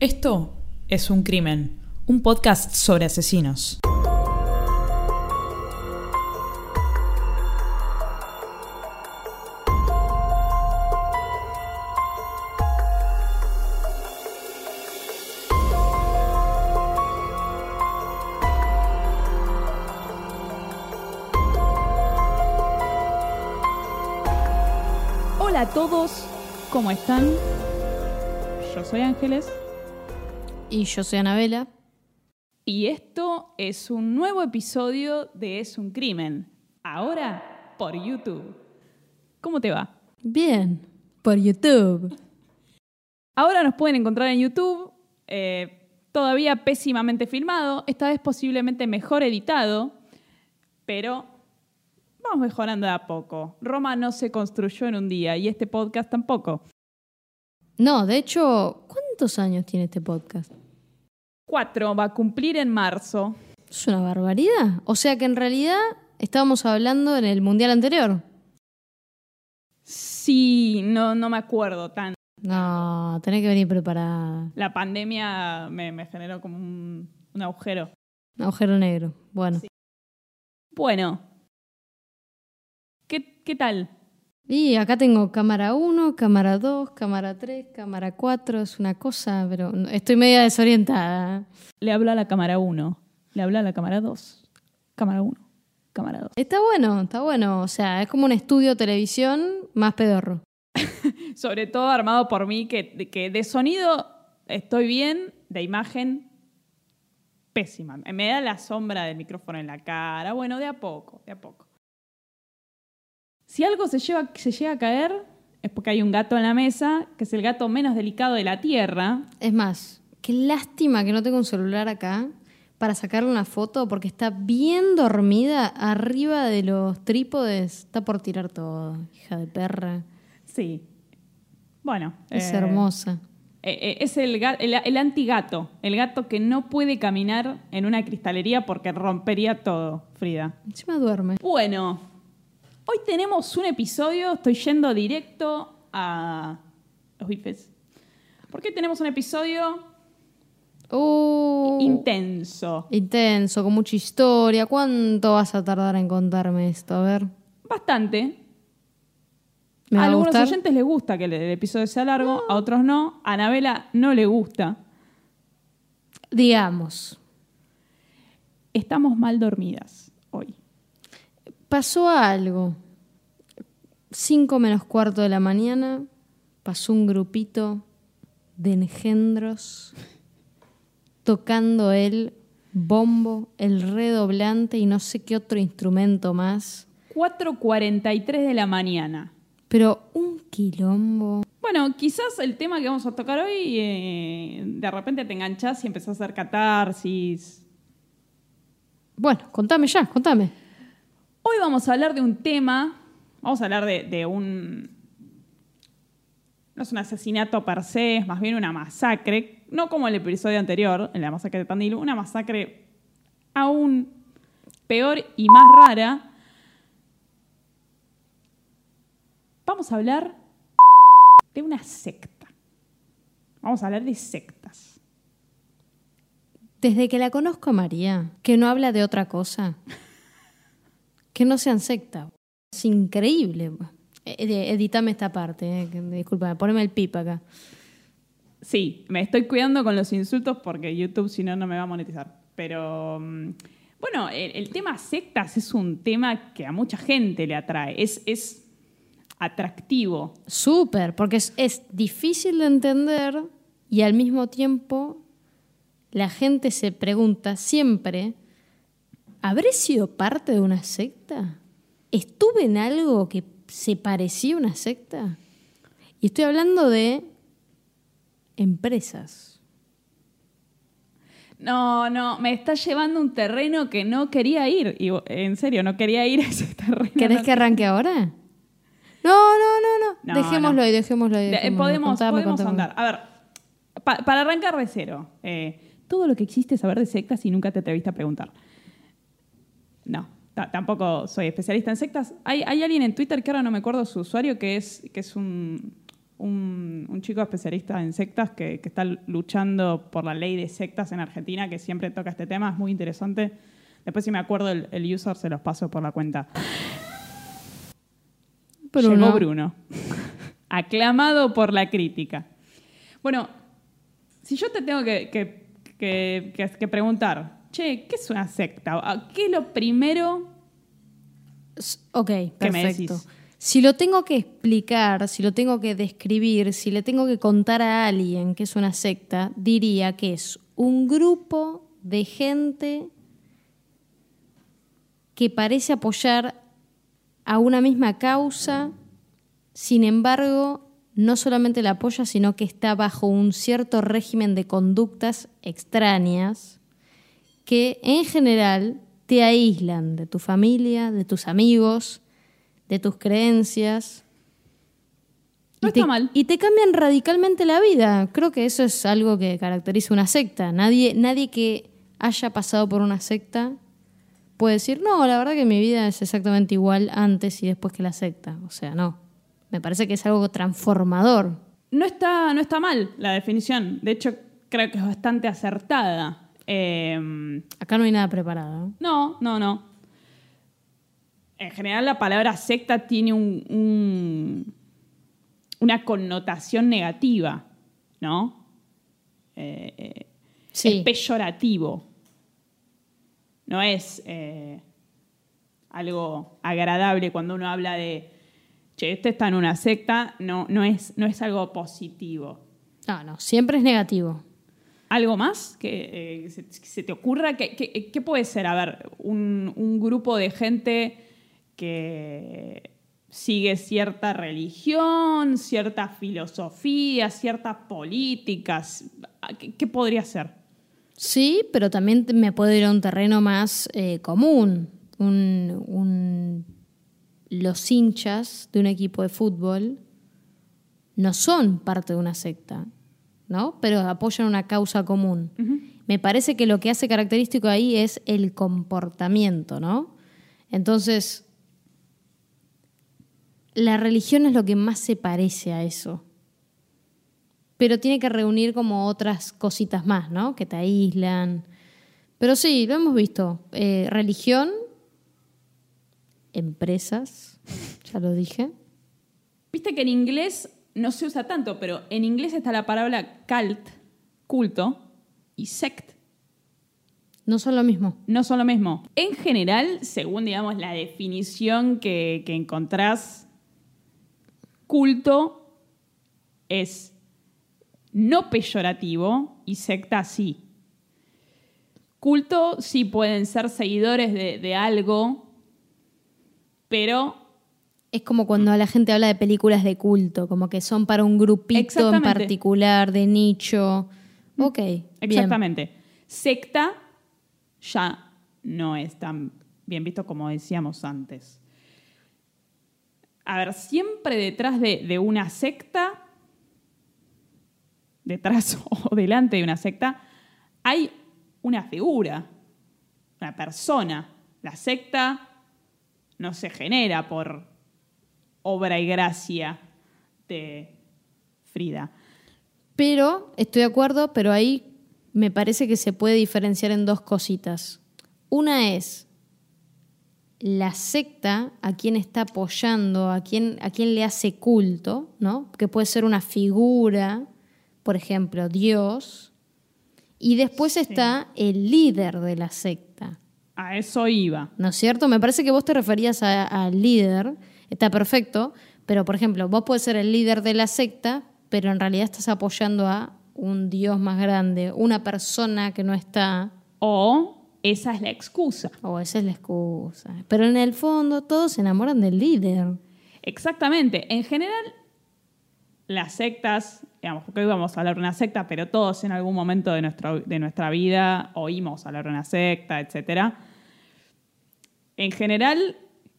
Esto es Un Crimen, un podcast sobre asesinos. Hola a todos, ¿cómo están? Yo soy Ángeles Y yo soy Anabela. y esto es un nuevo episodio de Es un crimen, ahora por YouTube. ¿Cómo te va? Bien, por YouTube. Ahora nos pueden encontrar en YouTube, eh, todavía pésimamente filmado, esta vez posiblemente mejor editado, pero vamos mejorando de a poco. Roma no se construyó en un día y este podcast tampoco. No, de hecho, ¿cuántos años tiene este podcast? Cuatro va a cumplir en marzo. Es una barbaridad. O sea que en realidad estábamos hablando en el mundial anterior. Sí, no, no me acuerdo tan. No, tenés que venir preparada. La pandemia me, me generó como un, un agujero. Un agujero negro. Bueno. Sí. Bueno. ¿Qué, qué tal? Y acá tengo cámara 1, cámara 2, cámara 3, cámara 4. Es una cosa, pero estoy media desorientada. Le habla a la cámara 1, le habla a la cámara 2, cámara 1, cámara 2. Está bueno, está bueno. O sea, es como un estudio televisión más pedorro. Sobre todo armado por mí, que, que de sonido estoy bien, de imagen pésima. Me da la sombra del micrófono en la cara. Bueno, de a poco, de a poco. Si algo se, lleva, se llega a caer, es porque hay un gato en la mesa, que es el gato menos delicado de la Tierra. Es más, qué lástima que no tengo un celular acá para sacarle una foto porque está bien dormida arriba de los trípodes. Está por tirar todo, hija de perra. Sí. Bueno. Es eh, hermosa. eh, eh, es el, el, el antigato, el gato que no puede caminar en una cristalería porque rompería todo, Frida. Encima duerme. Bueno, hoy tenemos un episodio, estoy yendo directo a los bifes. Porque tenemos un episodio Uh, intenso, intenso, con mucha historia. ¿Cuánto vas a tardar en contarme esto? A ver. bastante. ¿Me va a algunos gustar? oyentes les gusta que el, el episodio sea largo, a otros no. A Anabela no le gusta. Digamos. Estamos mal dormidas hoy. Pasó algo. Cinco menos cuarto de la mañana pasó un grupito de engendros tocando el bombo, el redoblante y no sé qué otro instrumento más. 4.43 de la mañana. Pero un quilombo. Bueno, quizás el tema que vamos a tocar hoy, eh, de repente te enganchás y empezás a hacer catarsis. Bueno, contame ya, contame. Hoy vamos a hablar de un tema, vamos a hablar de, de un... No es un asesinato per se, es más bien una masacre, no como el episodio anterior, en la masacre de Tandil, una masacre aún peor y más rara. Vamos a hablar de una secta. Vamos a hablar de sectas. Desde que la conozco a María, que no habla de otra cosa, que no sean secta. Es increíble. Ed- Editame esta parte, eh, disculpa, poneme el pip acá. Sí, me estoy cuidando con los insultos porque YouTube si no no me va a monetizar. Pero mm, bueno, el, el tema sectas es un tema que a mucha gente le atrae. Es, es atractivo. Súper, porque es, es difícil de entender y al mismo tiempo la gente se pregunta siempre, ¿habré sido parte de una secta? ¿Estuve en algo que se parecía a una secta? Y estoy hablando de empresas. No, no, me está llevando un terreno que no quería ir. Y en serio, no quería ir a ese terreno. ¿Querés que arranque ahora? No, no, no, no. Dejémoslo ahí, dejémoslo ahí. Podemos podemos andar. A ver, pa- para arrancar de cero, eh, todo lo que existe saber de sectas y nunca te atreviste a preguntar. No, ta- tampoco soy especialista en sectas. Hay, hay alguien en Twitter que ahora no me acuerdo su usuario, que es, que es un, un, un chico especialista en sectas que, que está luchando por la ley de sectas en Argentina, que siempre toca este tema, es muy interesante. Después, si me acuerdo el, el user, se los paso por la cuenta. Bruno. Llegó Bruno. Aclamado por la crítica. Bueno, si yo te tengo que- que- que preguntar, che, ¿qué es una secta? ¿Qué es lo primero? Ok, ¿Qué me perfecto. Si lo tengo que explicar, si lo tengo que describir, si le tengo que contar a alguien que es una secta, diría que es un grupo de gente que parece apoyar a una misma causa, sin embargo, no solamente la apoya, sino que está bajo un cierto régimen de conductas extrañas que en general te aíslan de tu familia, de tus amigos, de tus creencias. No y te, está mal. Y te cambian radicalmente la vida. Creo que eso es algo que caracteriza una secta. Nadie, nadie que haya pasado por una secta puede decir, no, la verdad que mi vida es exactamente igual antes y después que la secta. O sea, no. Me parece que es algo transformador. No está, no está mal la definición. De hecho, creo que es bastante acertada. Eh, Acá no hay nada preparado. ¿no? No, no, no. En general la palabra secta tiene un- un- una connotación negativa, ¿no? Eh, eh, Sí. Es peyorativo. No es eh, algo agradable cuando uno habla de, che, este está en una secta, no, no, es, no es algo positivo. No, no, siempre es negativo. ¿Algo más que eh, se, te ocurra? ¿Qué, puede ser? A ver, un, grupo de gente que sigue cierta religión, cierta filosofía, ciertas políticas. ¿Qué, podría ser? Sí, pero también me puedo ir a un terreno más eh, común. Un- los hinchas de un equipo de fútbol no son parte de una secta, ¿no? Pero apoyan una causa común. Me parece que lo que hace característico ahí es el comportamiento, ¿no? Entonces, la religión es lo que más se parece a eso pero tiene que reunir como otras cositas más, ¿no? Que te aíslan. Pero sí, lo hemos visto. Eh, religión, empresas, ya lo dije. Viste que en inglés no se usa tanto, pero en inglés está la palabra cult, culto, y sect. No son lo mismo. no son lo mismo. En general, según digamos la definición que, que encontrás, culto es no peyorativo y secta sí. Culto sí pueden ser seguidores de, de algo, pero Es como cuando la gente habla de películas de culto, como que son para un grupito en particular, de nicho. Ok, bien. Exactamente. Secta ya no es tan bien visto como decíamos antes. A ver, siempre detrás de, de una secta, detrás o delante de una secta, hay una figura, una persona. La secta no se genera por obra y gracia de Frida. Pero, estoy de acuerdo, pero ahí me parece que se puede diferenciar en dos cositas. Una es la secta a quien está apoyando, a quien, a quien le hace culto, ¿no? Que puede ser una figura, por ejemplo, Dios. Y después está el líder de la secta. A eso iba. ¿no es cierto? Me parece que vos te referías al líder, está perfecto, pero por ejemplo, vos puedes ser el líder de la secta, pero en realidad estás apoyando a un Dios más grande, una persona que no está, O esa es la excusa. o esa es la excusa. Pero en el fondo todos se enamoran del líder. Exactamente. En general, las sectas, digamos, porque hoy vamos a hablar de una secta, pero todos en algún momento de, nuestro- de nuestra vida oímos hablar de una secta, etc. En general,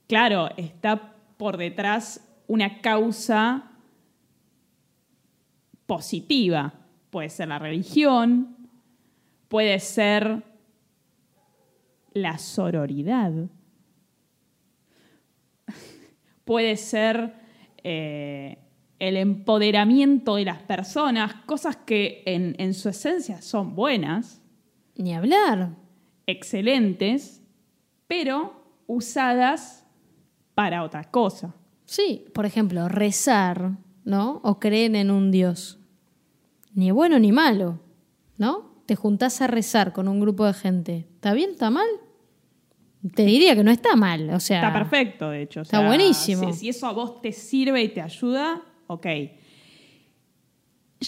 claro, está por detrás una causa positiva. Puede ser la religión, puede ser la sororidad, puede ser eh, el empoderamiento de las personas, cosas que en, en su esencia son buenas, Ni hablar. excelentes, pero usadas para otra cosa. Sí, por ejemplo, rezar, ¿no? O creer en un Dios. Ni bueno ni malo, ¿no? Te juntás a rezar con un grupo de gente. ¿Está bien? ¿Está mal? Te diría que no está mal, o sea... Está perfecto, de hecho. o Está buenísimo. Si, si eso a vos te sirve y te ayuda, ok.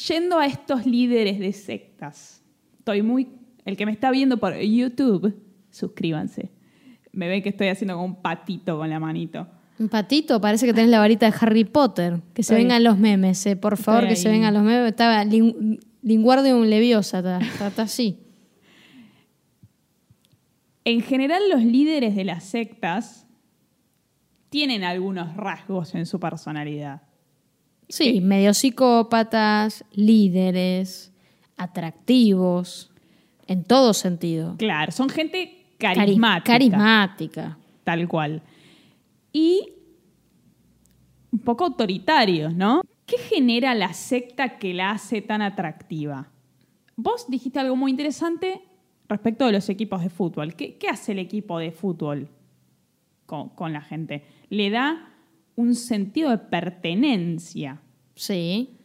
Yendo a estos líderes de sectas, estoy muy. El que me está viendo por YouTube, suscríbanse. Me ven que estoy haciendo como un patito con la manito. Un patito, parece que tenés la varita de Harry Potter. Que se vengan los memes, eh, por favor, que se vengan los memes. Estaba lin- Linguardium Leviosa, está, está- está así. En general, los líderes de las sectas tienen algunos rasgos en su personalidad. Sí, medio psicópatas, líderes, atractivos, en todo sentido. Claro, son gente carismática. carismática. Tal cual. Y un poco autoritarios, ¿no? ¿Qué genera la secta que la hace tan atractiva? Vos dijiste algo muy interesante respecto de los equipos de fútbol. ¿Qué, qué hace el equipo de fútbol con, con la gente? Le da un sentido de pertenencia. Sí.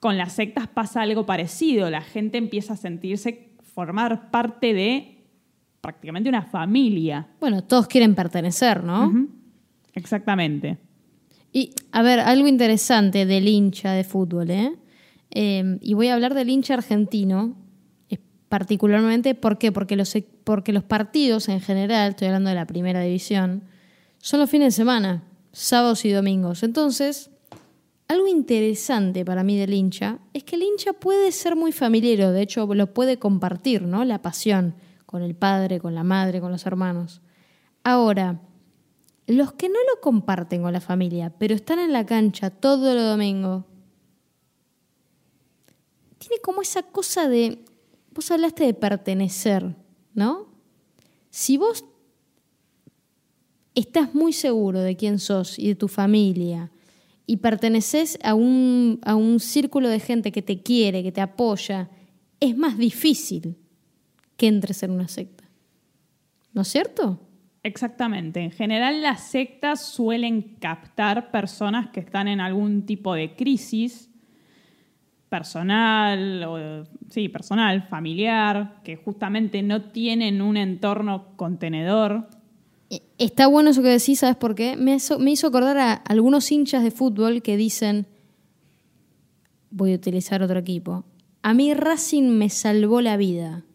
Con las sectas pasa algo parecido. La gente empieza a sentirse, formar parte de prácticamente una familia. Bueno, todos quieren pertenecer, ¿no? Exactamente. Y, a ver, algo interesante del hincha de fútbol, ¿eh? Eh, y voy a hablar del hincha argentino, particularmente, ¿por qué? Porque los, e- porque los partidos en general, estoy hablando de la primera división, son los fines de semana, sábados y domingos. Entonces, algo interesante para mí del hincha es que el hincha puede ser muy familiar, de hecho lo puede compartir, ¿no? La pasión con el padre, con la madre, con los hermanos. Ahora, los que no lo comparten con la familia, pero están en la cancha todo el domingo, tiene como esa cosa de, vos hablaste de pertenecer, ¿no? Si vos estás muy seguro de quién sos y de tu familia y perteneces a un, a un círculo de gente que te quiere, que te apoya, es más difícil que entres en una secta. ¿No es cierto? Exactamente. En general las sectas suelen captar personas que están en algún tipo de crisis personal, o, sí, personal, familiar, que justamente no tienen un entorno contenedor. Eh, Está bueno eso que decís, ¿sabes por qué? Me hizo, me hizo acordar a algunos hinchas de fútbol que dicen, voy a utilizar otro equipo, a mí Racing me salvó la vida,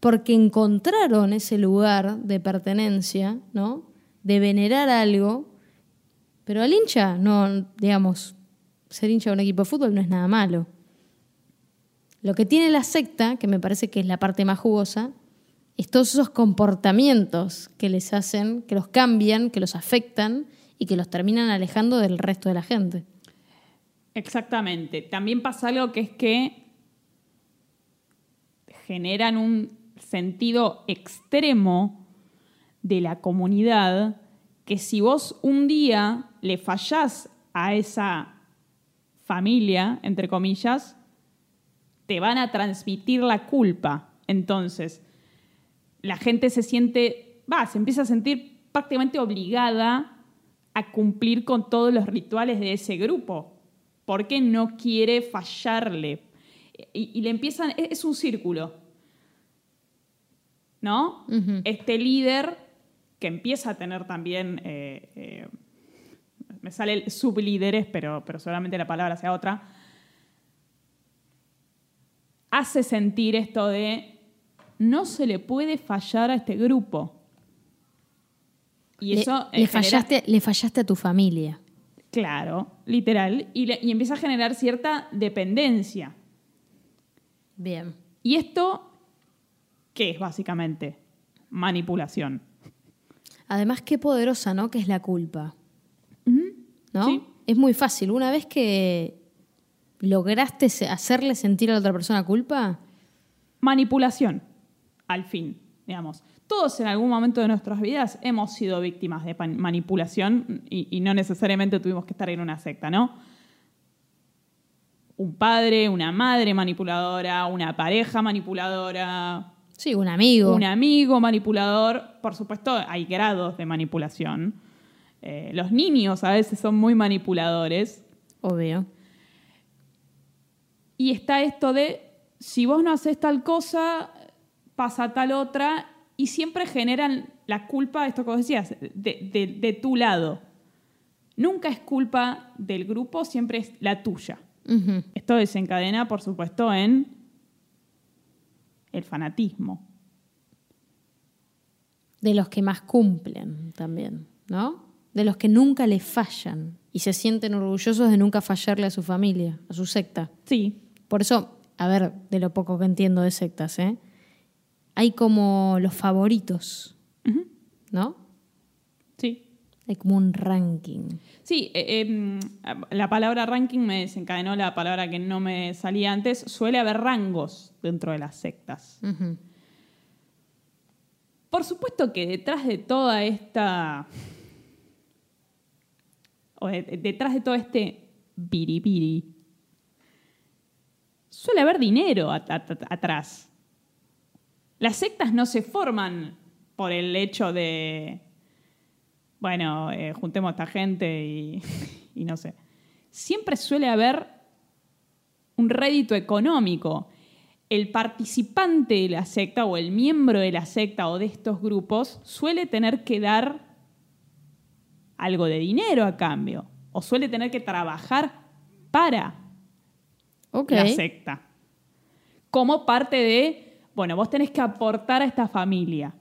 porque encontraron ese lugar de pertenencia, ¿no? De venerar algo, pero al hincha, no, digamos, ser hincha de un equipo de fútbol no es nada malo. Lo que tiene la secta, que me parece que es la parte más jugosa, es todos esos comportamientos que les hacen, que los cambian, que los afectan y que los terminan alejando del resto de la gente. Exactamente. También pasa algo que es que generan un sentido extremo de la comunidad que si vos un día le fallás a esa familia, entre comillas, te van a transmitir la culpa. Entonces, la gente se siente, va, se empieza a sentir prácticamente obligada a cumplir con todos los rituales de ese grupo, porque no quiere fallarle. Y, le empiezan, es un círculo, ¿no? Este líder que empieza a tener también, eh, eh, me sale el sublíderes, pero, pero seguramente la palabra sea otra, hace sentir esto de no se le puede fallar a este grupo. Y Le- eso le, eh, genera- fallaste, le fallaste a tu familia. Claro, literal. Y, le- y empieza a generar cierta dependencia. Bien. ¿Y esto qué es básicamente? Manipulación. Además, qué poderosa, ¿no? Que es la culpa. ¿No? Sí. Es muy fácil. Una vez que lograste hacerle sentir a la otra persona culpa, Manipulación, al fin. digamos. Todos en algún momento de nuestras vidas hemos sido víctimas de manipulación y, y no necesariamente tuvimos que estar en una secta, ¿no? Un padre, una madre manipuladora, una pareja manipuladora, Sí, un amigo. un amigo manipulador. Por supuesto, hay grados de manipulación. Eh, los niños a veces son muy manipuladores. Obvio. Y está esto de, si vos no haces tal cosa, pasa tal otra, y siempre generan la culpa, esto que vos decías, de, de- de tu lado. Nunca es culpa del grupo, siempre es la tuya. Esto desencadena, por supuesto, en el fanatismo. De los que más cumplen también, ¿no? De los que nunca le fallan y se sienten orgullosos de nunca fallarle a su familia, a su secta. Sí, Por eso, a ver, de lo poco que entiendo de sectas, ¿eh? Hay como los favoritos. ¿no? sí. Hay como un ranking. Sí, eh, em, la palabra ranking me desencadenó la palabra que no me salía antes. Suele haber rangos dentro de las sectas. Por supuesto que detrás de toda esta. o de- detrás de todo este biribiri. suele haber dinero at- at- atrás. Las sectas no se forman por el hecho de. Bueno, eh, juntemos a esta gente y, y no sé. Siempre suele haber un rédito económico. El participante de la secta o el miembro de la secta o de estos grupos suele tener que dar algo de dinero a cambio o suele tener que trabajar para la secta. Como parte de, bueno, vos tenés que aportar a esta familia.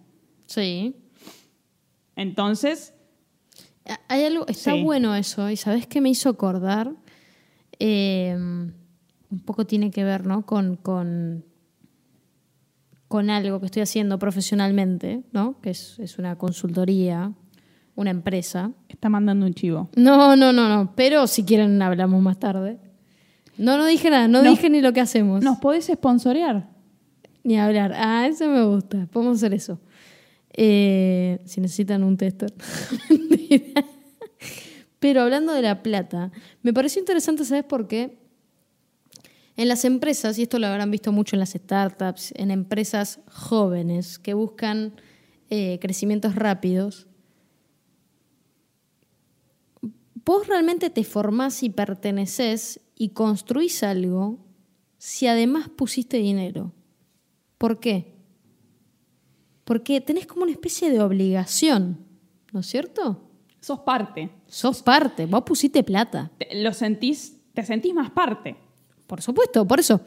Sí. Entonces, Hay algo, está Sí. bueno eso, y ¿sabes qué me hizo acordar? Eh, un poco tiene que ver, ¿no? Con, con, con algo que estoy haciendo profesionalmente, ¿no? Que es, es una consultoría, una empresa. está mandando un chivo. No, no, no, no, pero si quieren hablamos más tarde. No, no dije nada, no, No. dije ni lo que hacemos. ¿Nos podés sponsorear? Ni hablar. Ah, eso me gusta. Podemos hacer eso. Eh, si necesitan un tester. Pero hablando de la plata, me pareció interesante, ¿sabes por qué? En las empresas, y esto lo habrán visto mucho en las startups, en empresas jóvenes que buscan eh, crecimientos rápidos, vos realmente te formás y perteneces y construís algo si además pusiste dinero. ¿Por qué? Porque tenés como una especie de obligación, ¿no es cierto? Sos parte. Sos parte, vos pusiste plata. Te- lo sentís, te sentís más parte. Por supuesto, por eso.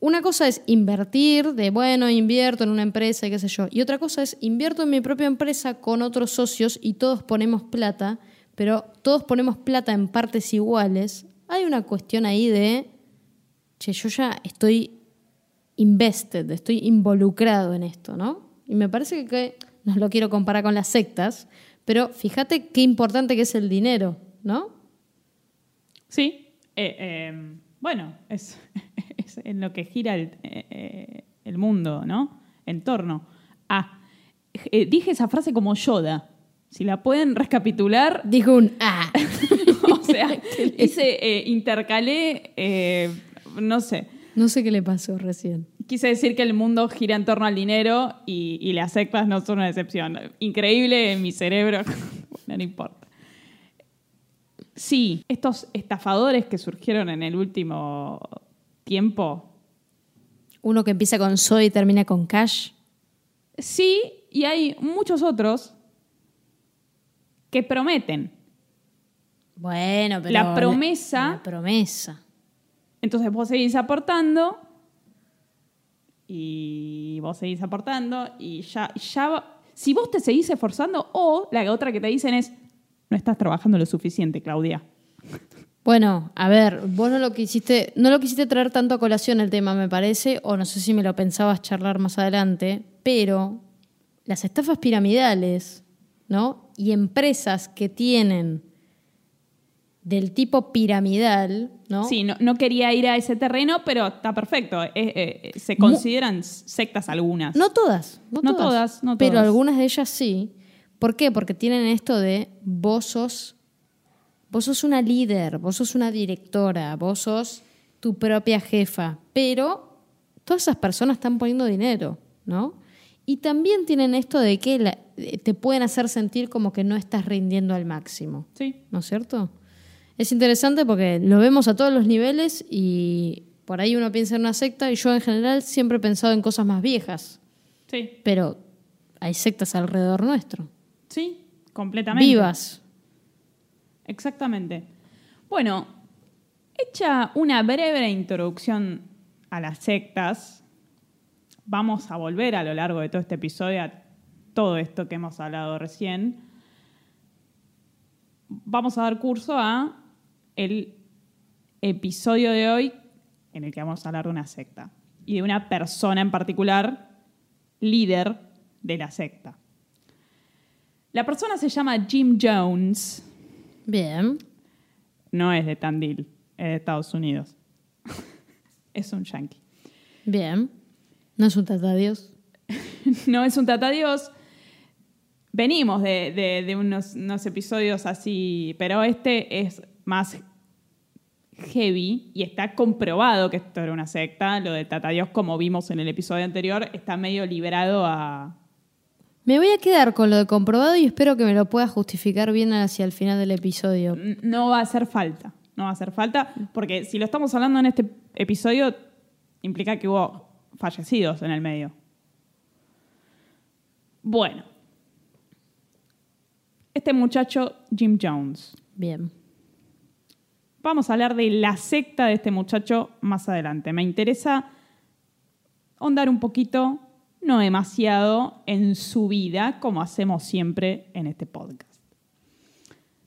Una cosa es invertir, de bueno, invierto en una empresa y qué sé yo. Y otra cosa es invierto en mi propia empresa con otros socios y todos ponemos plata, pero todos ponemos plata en partes iguales. Hay una cuestión ahí de, che, yo ya estoy invested, estoy involucrado en esto, ¿no? Y me parece que no lo quiero comparar con las sectas, pero fíjate qué importante que es el dinero, ¿no? Sí. Eh, eh, bueno, es, es en lo que gira el, eh, eh, el mundo, ¿no? En torno a. eh, dije esa frase como Yoda. Si la pueden recapitular, Dijo un ah. o sea, hice, eh, intercalé, no sé. No sé qué le pasó recién. Quise decir que el mundo gira en torno al dinero y, y las sectas no son una excepción. Increíble en mi cerebro. bueno, no importa. Sí, estos estafadores que surgieron en el último tiempo, Uno que empieza con soy y termina con cash. sí, y hay muchos otros que prometen. Bueno, pero. La promesa- La, promesa. Entonces vos seguís aportando y vos seguís aportando y ya, ya si vos te seguís esforzando o la otra que te dicen es no estás trabajando lo suficiente, Claudia. Bueno, a ver, vos no lo quisiste, no lo quisiste traer tanto a colación el tema, me parece, o no sé si me lo pensabas charlar más adelante, pero las estafas piramidales, ¿no? Y empresas que tienen del tipo piramidal, ¿no? Sí, no, no quería ir a ese terreno, pero está perfecto. Eh, eh, se consideran sectas algunas. No todas, no, No todas, todas, no pero todas. algunas de ellas sí. ¿Por qué? Porque tienen esto de vos sos, vos sos una líder, vos sos una directora, vos sos tu propia jefa, pero todas esas personas están poniendo dinero, ¿no? Y también tienen esto de que la- te pueden hacer sentir como que no estás rindiendo al máximo, Sí, ¿no es cierto? Es interesante porque lo vemos a todos los niveles y por ahí uno piensa en una secta y yo en general siempre he pensado en cosas más viejas, sí, pero hay sectas alrededor nuestro. Sí, completamente. Vivas. Exactamente. Bueno, hecha una breve introducción a las sectas, vamos a volver a lo largo de todo este episodio a todo esto que hemos hablado recién. Vamos a dar curso a el episodio de hoy en el que vamos a hablar de una secta y de una persona en particular, líder de la secta. La persona se llama Jim Jones. Bien. No es de Tandil, es de Estados Unidos. es un yankee. Bien. No es un Dios. No es un tatadios. Venimos de, de- de unos, unos episodios así, pero este es más heavy y está comprobado que esto era una secta. Lo de tatadios, como vimos en el episodio anterior, está medio liberado a... Me voy a quedar con lo de comprobado y espero que me lo pueda justificar bien hacia el final del episodio. No va a hacer falta. No va a hacer falta, porque si lo estamos hablando en este episodio, implica que hubo fallecidos en el medio. Bueno. Este muchacho, Jim Jones. Bien. Vamos a hablar de la secta de este muchacho más adelante. Me interesa ahondar un poquito, no demasiado, en su vida, como hacemos siempre en este podcast.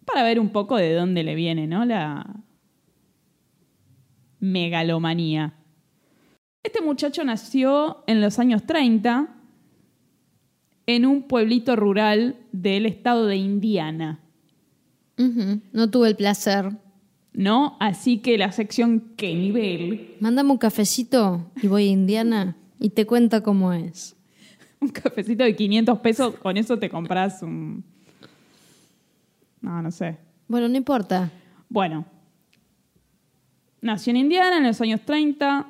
Para ver un poco de dónde le viene, ¿no? La megalomanía. Este muchacho nació en los años 30 en un pueblito rural del estado de Indiana. No tuve el placer. ¿no? Así que la sección ¿Qué nivel? Mándame un cafecito y voy a Indiana y te cuento cómo es. Un cafecito de 500 pesos, con eso te compras un... No, no sé. Bueno, no importa. Bueno, nació en Indiana en los años 30.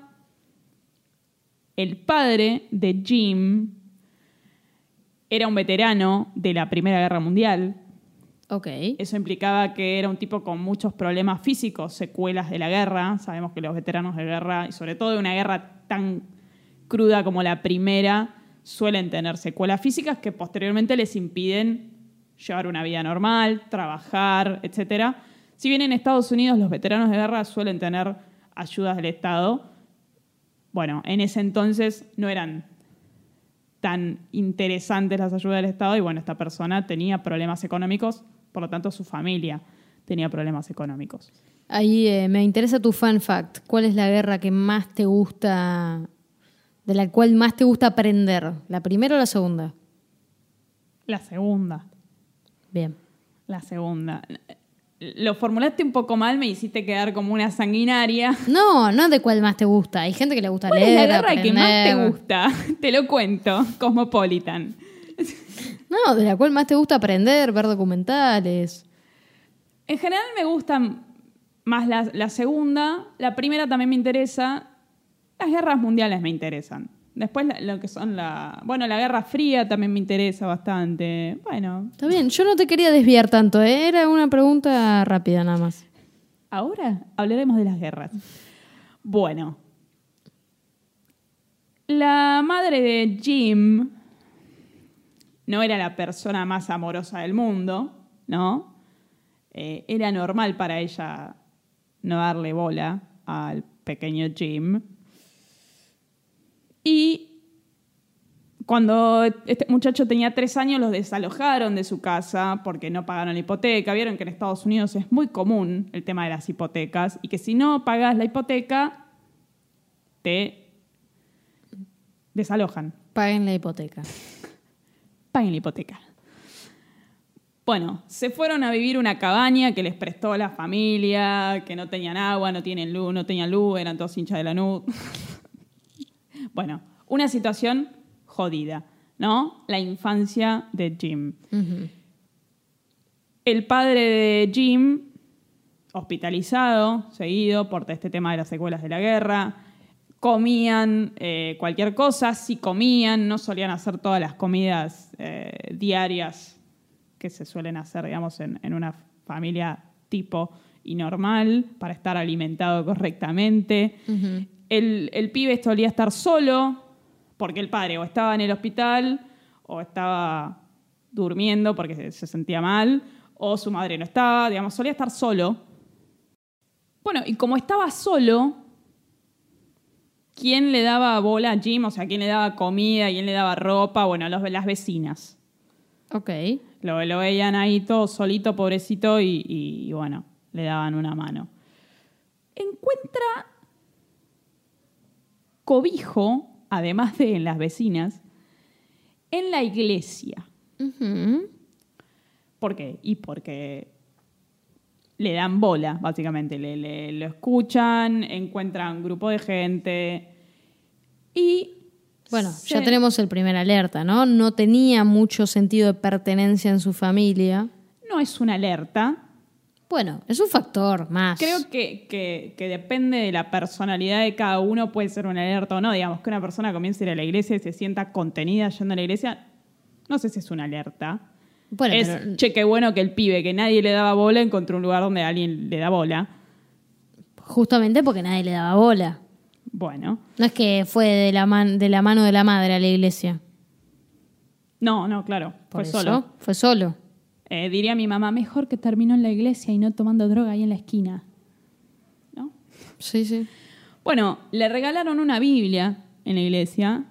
El padre de Jim era un veterano de la Primera Guerra Mundial. Ok. Eso implicaba que era un tipo con muchos problemas físicos, secuelas de la guerra. Sabemos que los veteranos de guerra, y sobre todo de una guerra tan cruda como la primera, suelen tener secuelas físicas que posteriormente les impiden llevar una vida normal, trabajar, etc. Si bien en Estados Unidos los veteranos de guerra suelen tener ayudas del Estado, bueno, en ese entonces no eran tan interesantes las ayudas del Estado y bueno, esta persona tenía problemas económicos, por lo tanto su familia tenía problemas económicos. Ahí eh, me interesa tu fun fact. ¿Cuál es la guerra que más te gusta, de la cual más te gusta aprender? ¿La primera o la segunda? La segunda, Bien. la segunda. Lo formulaste un poco mal, me hiciste quedar como una sanguinaria. No, no de cuál más te gusta. Hay gente que le gusta ¿Cuál es leer. la guerra que más te aprender. gusta? Te lo cuento, Cosmopolitan. No, de la cual más te gusta aprender, ver documentales. En general me gusta más la, la segunda, la primera también me interesa, las guerras mundiales me interesan. Después lo que son la... Bueno, la Guerra Fría también me interesa bastante. Bueno, Está bien, yo no te quería desviar tanto, ¿eh? era una pregunta rápida nada más. ahora hablaremos de las guerras. Bueno, la madre de Jim no era la persona más amorosa del mundo, ¿no? Eh, era normal para ella no darle bola al pequeño Jim. Y cuando este muchacho tenía tres años, los desalojaron de su casa porque no pagaron la hipoteca. Vieron que en Estados Unidos es muy común el tema de las hipotecas y que si no pagas la hipoteca, te desalojan. Paguen la hipoteca. Paguen la hipoteca. Bueno, se fueron a vivir una cabaña que les prestó la familia, que no tenían agua, no tienen luz, no tenían luz, eran todos hinchas de la nud. Bueno, una situación jodida, ¿no? La infancia de Jim. El padre de Jim, hospitalizado, seguido por este tema de las secuelas de la guerra, comían eh, cualquier cosa, si comían, no solían hacer todas las comidas eh, diarias que se suelen hacer, digamos, en, en una familia tipo y normal para estar alimentado correctamente. El, el pibe solía estar solo porque el padre o estaba en el hospital o estaba durmiendo porque se, se sentía mal o su madre no estaba, digamos, solía estar solo. Bueno, y como estaba solo, ¿quién le daba bola a Jim? O sea, ¿quién le daba comida? ¿Quién le daba ropa? Bueno, los, las vecinas. Ok. Lo, lo veían ahí todo solito, pobrecito, y, y, bueno, le daban una mano. Encuentra cobijo, además de en las vecinas, en la iglesia. ¿Por qué? Y porque le dan bola, básicamente. Le, le- lo escuchan, encuentran grupo de gente y... Bueno, se- ya tenemos el primer alerta, ¿no? No tenía mucho sentido de pertenencia en su familia. No es una alerta. Bueno, es un factor más. Creo que, que- que depende de la personalidad de cada uno, puede ser una alerta o no. Digamos que una persona comience a ir a la iglesia y se sienta contenida yendo a la iglesia, no sé si es una alerta. Bueno, es, pero che, qué bueno que el pibe que nadie le daba bola encontró un lugar donde alguien le da bola. justamente porque nadie le daba bola. Bueno, No es que fue de la, man- de la mano de la madre a la iglesia. no, no, claro, Por fue eso, solo. Fue solo. Eh, diría mi mamá, mejor que terminó en la iglesia y no tomando droga ahí en la esquina. ¿No? Sí, sí. Bueno, le regalaron una Biblia en la iglesia.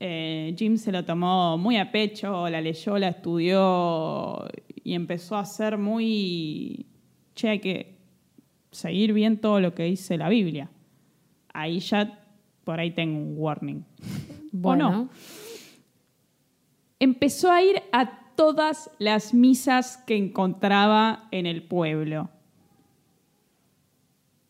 Eh, Jim se lo tomó muy a pecho, la leyó, la estudió y empezó a ser muy... Che, hay que seguir bien todo lo que dice la Biblia. Ahí ya, por ahí tengo un warning. Bueno. no? Empezó a ir a todas las misas que encontraba en el pueblo.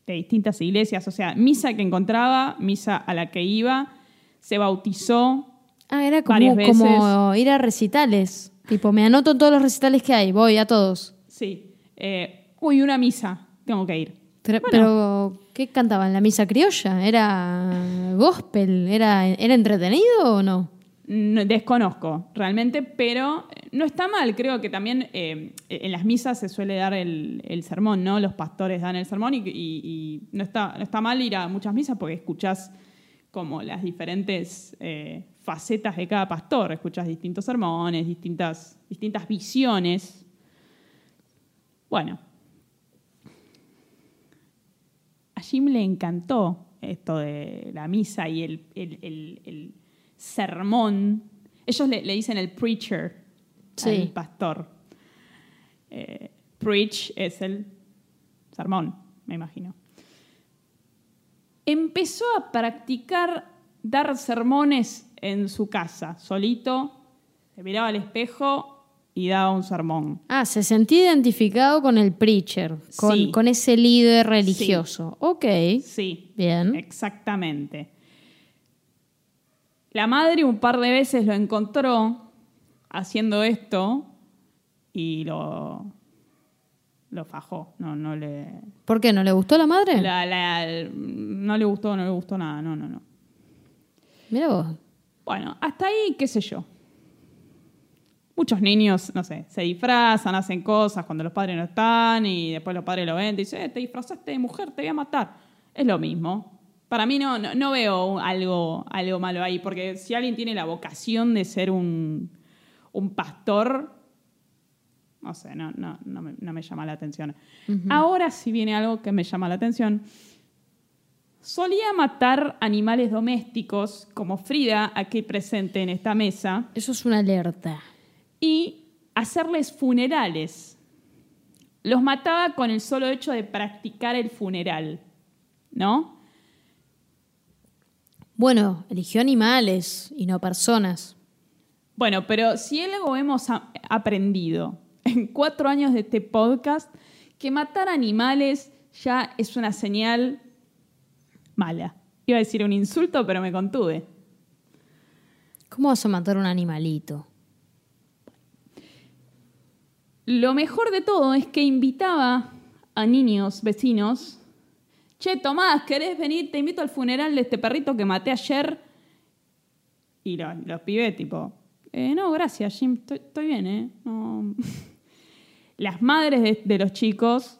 De distintas iglesias, o sea, misa que encontraba, misa a la que iba, se bautizó. Ah, era Varias como, veces. como ir a recitales. Tipo, me anoto en todos los recitales que hay, voy a todos. Sí. Eh, uy, una misa, tengo que ir. Pero, Bueno. pero, ¿qué cantaban? ¿La misa criolla? ¿Era gospel? ¿Era, ¿Era entretenido o no? No, desconozco realmente, pero eh, no está mal. Creo que también eh, en las misas se suele dar el, el sermón, ¿no? Los pastores dan el sermón y, no, está, no está mal ir a muchas misas porque escuchás como las diferentes eh, facetas de cada pastor. Escuchás distintos sermones, distintas, distintas visiones. Bueno. A Jim le encantó esto de la misa y el sermón. Ellos le, le dicen el preacher Sí. al pastor. Eh, preach es el sermón, me imagino. Empezó a practicar dar sermones en su casa, solito, se miraba al espejo y daba un sermón. Ah, se sentía identificado con el preacher, con, Sí. con ese líder religioso. Ok, Sí, bien. Exactamente. La madre un par de veces lo encontró haciendo esto y lo, lo fajó. No, no le. ¿Por qué? ¿No le gustó la madre? la- la- no le gustó, no le gustó nada. No, no, no. Mira vos. Bueno, hasta ahí, qué sé yo. Muchos niños, no sé, se disfrazan, hacen cosas cuando los padres no están y después los padres lo ven y dicen, eh, te disfrazaste de mujer, te voy a matar. Es lo mismo. Para mí no, no, no veo algo, algo malo ahí, porque si alguien tiene la vocación de ser un, un pastor, no sé, no, no, no, me, no me llama la atención. Ahora sí viene algo que me llama la atención. Solía matar animales domésticos, como Frida, aquí presente en esta mesa, Eso es una alerta. y hacerles funerales. Los mataba con el solo hecho de practicar el funeral, ¿no? Bueno, eligió animales y no personas. Bueno, pero si algo hemos aprendido en cuatro años de este podcast que matar animales ya es una señal mala. Iba a decir un insulto, pero me contuve. ¿Cómo vas a matar un animalito? Lo mejor de todo es que invitaba a niños vecinos. Che, Tomás, ¿querés venir? Te invito al funeral de este perrito que maté ayer. Y lo- los pibes, tipo, "Eh, no, gracias, Jim, estoy, estoy bien, ¿eh? No". Las madres de, de los chicos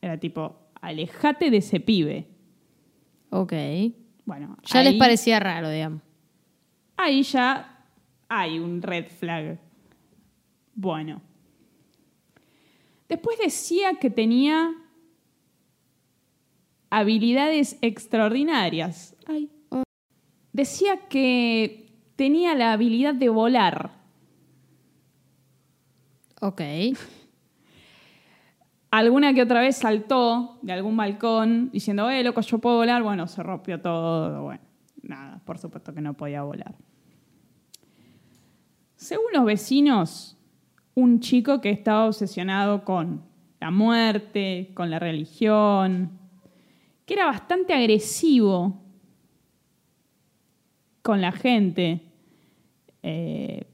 era tipo, alejate de ese pibe. Ok. Bueno, Ya les parecía raro, digamos. Ahí ya hay un red flag. Bueno. Después decía que tenía habilidades extraordinarias. Ay. Decía que tenía la habilidad de volar. Ok. Alguna que otra vez saltó de algún balcón diciendo, eh, loco, yo puedo volar. Bueno, se rompió todo. Bueno, nada, por supuesto que no podía volar. Según los vecinos, un chico que estaba obsesionado con la muerte, con la religión, que era bastante agresivo con la gente, eh,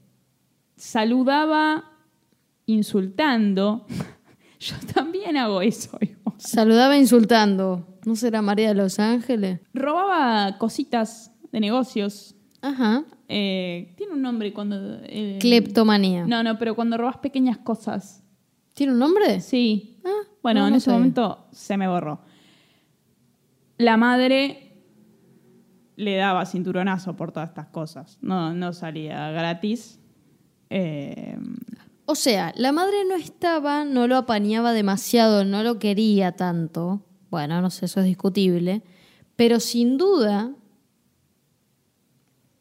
saludaba insultando. Yo también hago eso. igual. Saludaba insultando. ¿No será María de los Ángeles? Robaba cositas de negocios. Ajá. Eh, Tiene un nombre cuando... eh, Cleptomanía. No, no, pero cuando robas pequeñas cosas. ¿Tiene un nombre? Sí. Ah, Bueno, no, en ese momento se me borró. La madre le daba cinturonazo por todas estas cosas. No, no salía gratis. Eh, O sea, la madre no estaba, no lo apañaba demasiado, no lo quería tanto. Bueno, no sé, eso es discutible. Pero sin duda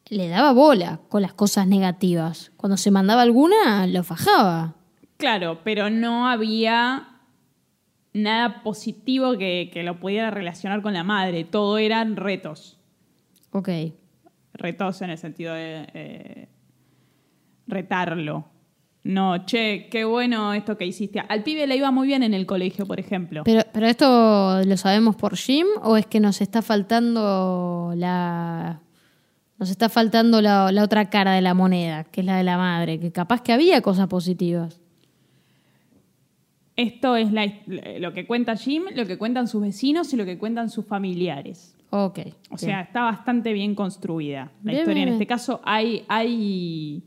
le daba bola con las cosas negativas. Cuando se mandaba alguna, lo fajaba. claro, pero no había nada positivo que, que lo pudiera relacionar con la madre. Todo eran retos. Ok. Retos en el sentido de eh, retarlo. No, che, qué bueno esto que hiciste. Al pibe le iba muy bien en el colegio, por ejemplo. Pero, pero esto lo sabemos por Jim o es que nos está faltando la. Nos está faltando la, la otra cara de la moneda, que es la de la madre, que capaz que había cosas positivas. Esto es la- lo que cuenta Jim, lo que cuentan sus vecinos y lo que cuentan sus familiares. Ok. O bien. sea, está bastante bien construida la Bien, historia. bien, en este caso hay, hay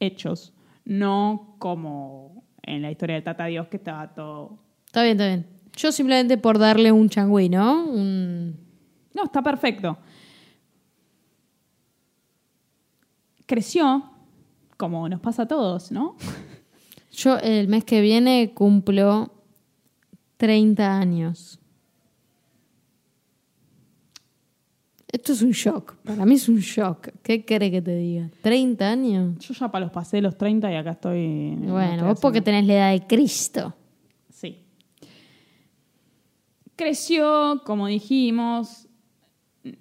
hechos, no como en la historia de Tata Dios que estaba todo... Está bien, está bien. Yo simplemente por darle un changüí, ¿no? Un... No, está perfecto. Creció, como nos pasa a todos, ¿no? Yo el mes que viene cumplo 30 años. Esto es un shock. Para mí es un shock. ¿Qué quiere que te diga? ¿30 años? Yo ya para los pasé los 30 y acá estoy... no Bueno, estoy vos porque tenés la edad de Cristo. Sí. Creció, como dijimos,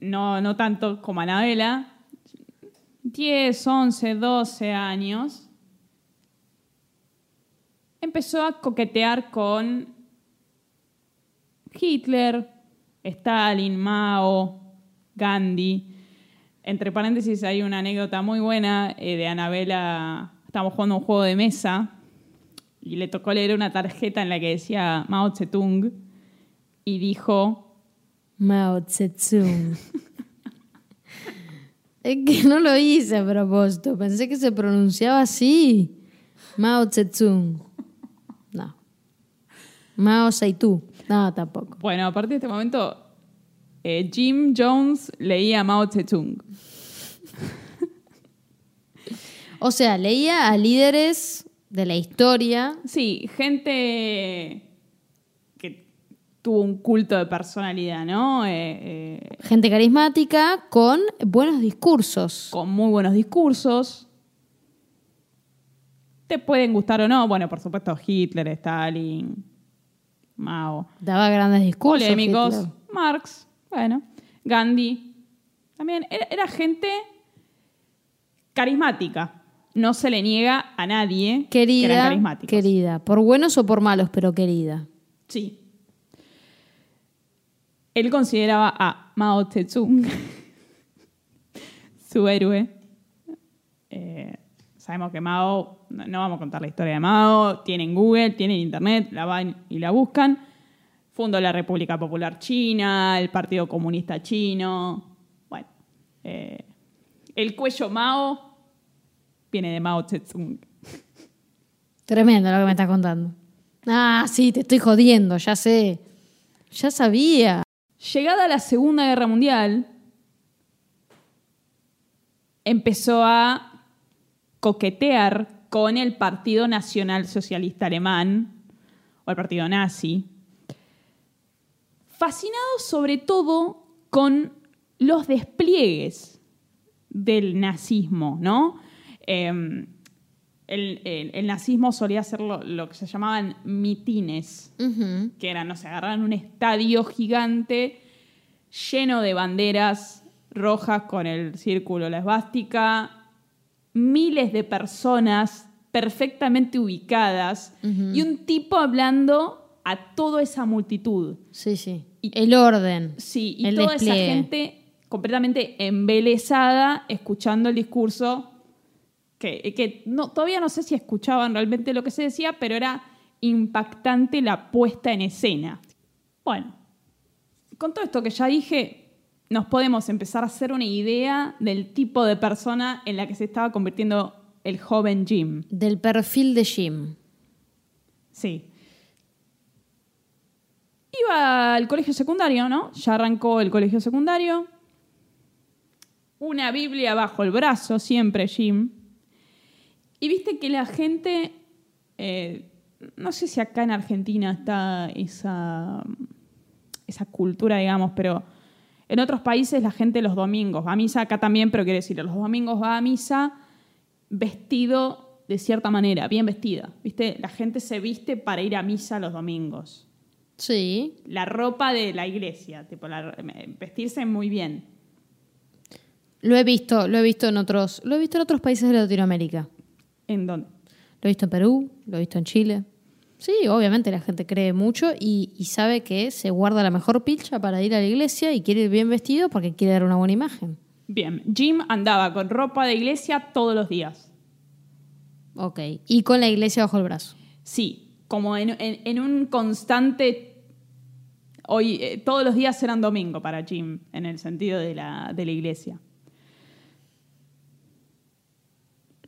no, no tanto como Anabela, 10, 11, 12 años. Empezó a coquetear con Hitler, Stalin, Mao, Gandhi. Entre paréntesis hay una anécdota muy buena eh, de Anabela. Estábamos jugando un juego de mesa y le tocó leer una tarjeta en la que decía Mao Zedong y dijo, Mao Zedong. es que no lo hice a propósito. Pensé que se pronunciaba así. Mao Zedong. Mao Zedong. No, tampoco. bueno, a partir de este momento, eh, Jim Jones leía Mao Zedong. O sea, leía a líderes de la historia. Sí, gente que tuvo un culto de personalidad, ¿no? Eh, eh, Gente carismática con buenos discursos. con muy buenos discursos. Te pueden gustar o no. Bueno, por supuesto, Hitler, Stalin, Mao. Daba grandes discursos. polémicos. Hitler. Marx, bueno, Gandhi. También era, era gente carismática. no se le niega a nadie que Querida, carismáticos. querida. Por buenos o por malos, pero querida. Sí. Él consideraba a Mao Zedong su héroe. Eh, sabemos que Mao, no, vamos a contar la historia de Mao, tienen Google, tienen Internet, la van y la buscan. Fundó la República Popular China, el Partido Comunista Chino. Bueno, eh, el cuello Mao viene de Mao Zedong. Tremendo lo que me estás contando. Ah, sí, te estoy jodiendo, ya sé. Ya sabía. Llegada la Segunda Guerra Mundial, empezó a coquetear con el Partido Nacional Socialista Alemán, o el Partido Nazi, fascinado sobre todo con los despliegues del nazismo, ¿no? Eh, el, el- el nazismo solía hacer lo, lo que se llamaban mitines que eran, no sé, agarraban un estadio gigante lleno de banderas rojas con el círculo, la esvástica, miles de personas perfectamente ubicadas y un tipo hablando a toda esa multitud. Sí, sí. Y- el orden. Sí, y el toda despliegue. esa gente completamente embelesada escuchando el discurso que, que no, todavía no sé si escuchaban realmente lo que se decía, pero era impactante la puesta en escena. Bueno, con todo esto que ya dije, nos podemos empezar a hacer una idea del tipo de persona en la que se estaba convirtiendo el joven Jim. Del perfil de Jim. Sí. Iba al colegio secundario, ¿no? Ya arrancó el colegio secundario. Una Biblia bajo el brazo, siempre Jim. Y viste que la gente, eh, no sé si acá en Argentina está esa, esa cultura, digamos, pero en otros países la gente los domingos va a misa, acá también, pero quiere decir, los domingos va a misa vestido de cierta manera, bien vestida. ¿Viste? La gente se viste para ir a misa los domingos. Sí. La ropa de la iglesia, tipo la- vestirse muy bien. Lo he visto, lo he visto en otros, lo he visto en otros países de Latinoamérica. ¿En dónde? Lo he visto en Perú, lo he visto en Chile. Sí, obviamente la gente cree mucho y, y sabe que se guarda la mejor pilcha para ir a la iglesia y quiere ir bien vestido porque quiere dar una buena imagen. Bien, Jim andaba con ropa de iglesia todos los días. Ok. Y con la iglesia bajo el brazo. Sí, como en, en- en un constante... Hoy, eh, todos los días eran domingo para Jim, en el sentido de la, de la iglesia.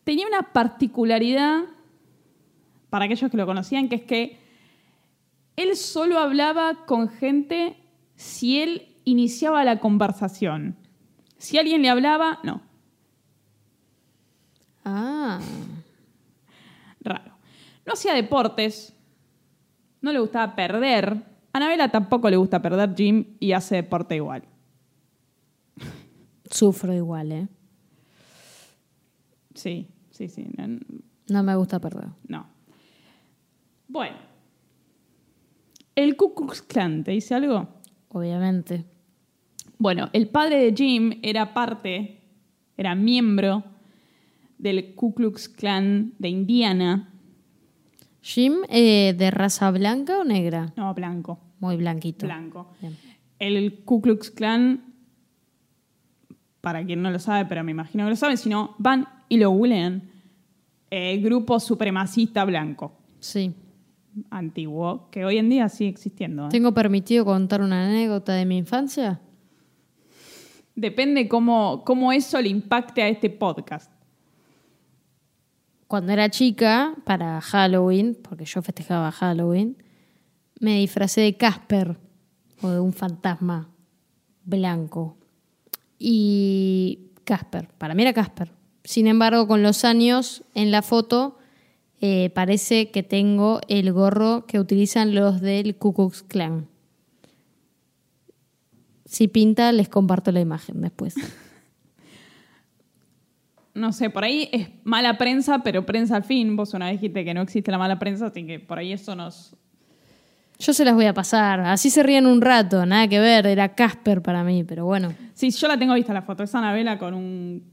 Tenía una particularidad, para aquellos que lo conocían, que es que él solo hablaba con gente si él iniciaba la conversación. Si alguien le hablaba, no. Ah. Raro. No hacía deportes. No le gustaba perder. A Anabela tampoco le gusta perder Jim y hace deporte igual. Sufro igual, ¿eh? Sí, sí, sí. No. No me gusta perder. no. Bueno. El Ku Klux Klan, ¿te dice algo? Obviamente. Bueno, el padre de Jim era parte, era miembro del Ku Klux Klan de Indiana. Jim, eh, ¿de raza blanca o negra? No, blanco. Muy blanquito. Blanco. Bien. El Ku Klux Klan, para quien no lo sabe, pero me imagino que lo saben, si no, van y lo googlean. Eh, grupo supremacista blanco, Sí. Antiguo, que hoy en día sigue existiendo. ¿eh? ¿Tengo permitido contar una anécdota de mi infancia? Depende cómo, cómo eso le impacte a este podcast. Cuando era chica, para Halloween, porque yo festejaba Halloween, me disfracé de Casper o de un fantasma blanco. Y Casper, para mí era Casper. Sin embargo, con los años en la foto eh, parece que tengo el gorro que utilizan los del Ku Klux Klan. Si pinta, les comparto la imagen después. No sé, por ahí es mala prensa, pero prensa al fin. Vos una vez dijiste que no existe la mala prensa, así que por ahí eso nos... Yo se las voy a pasar. Así se ríen un rato, nada que ver. Era Casper para mí, pero bueno. Sí, yo la tengo vista la foto. Es Anabela con un,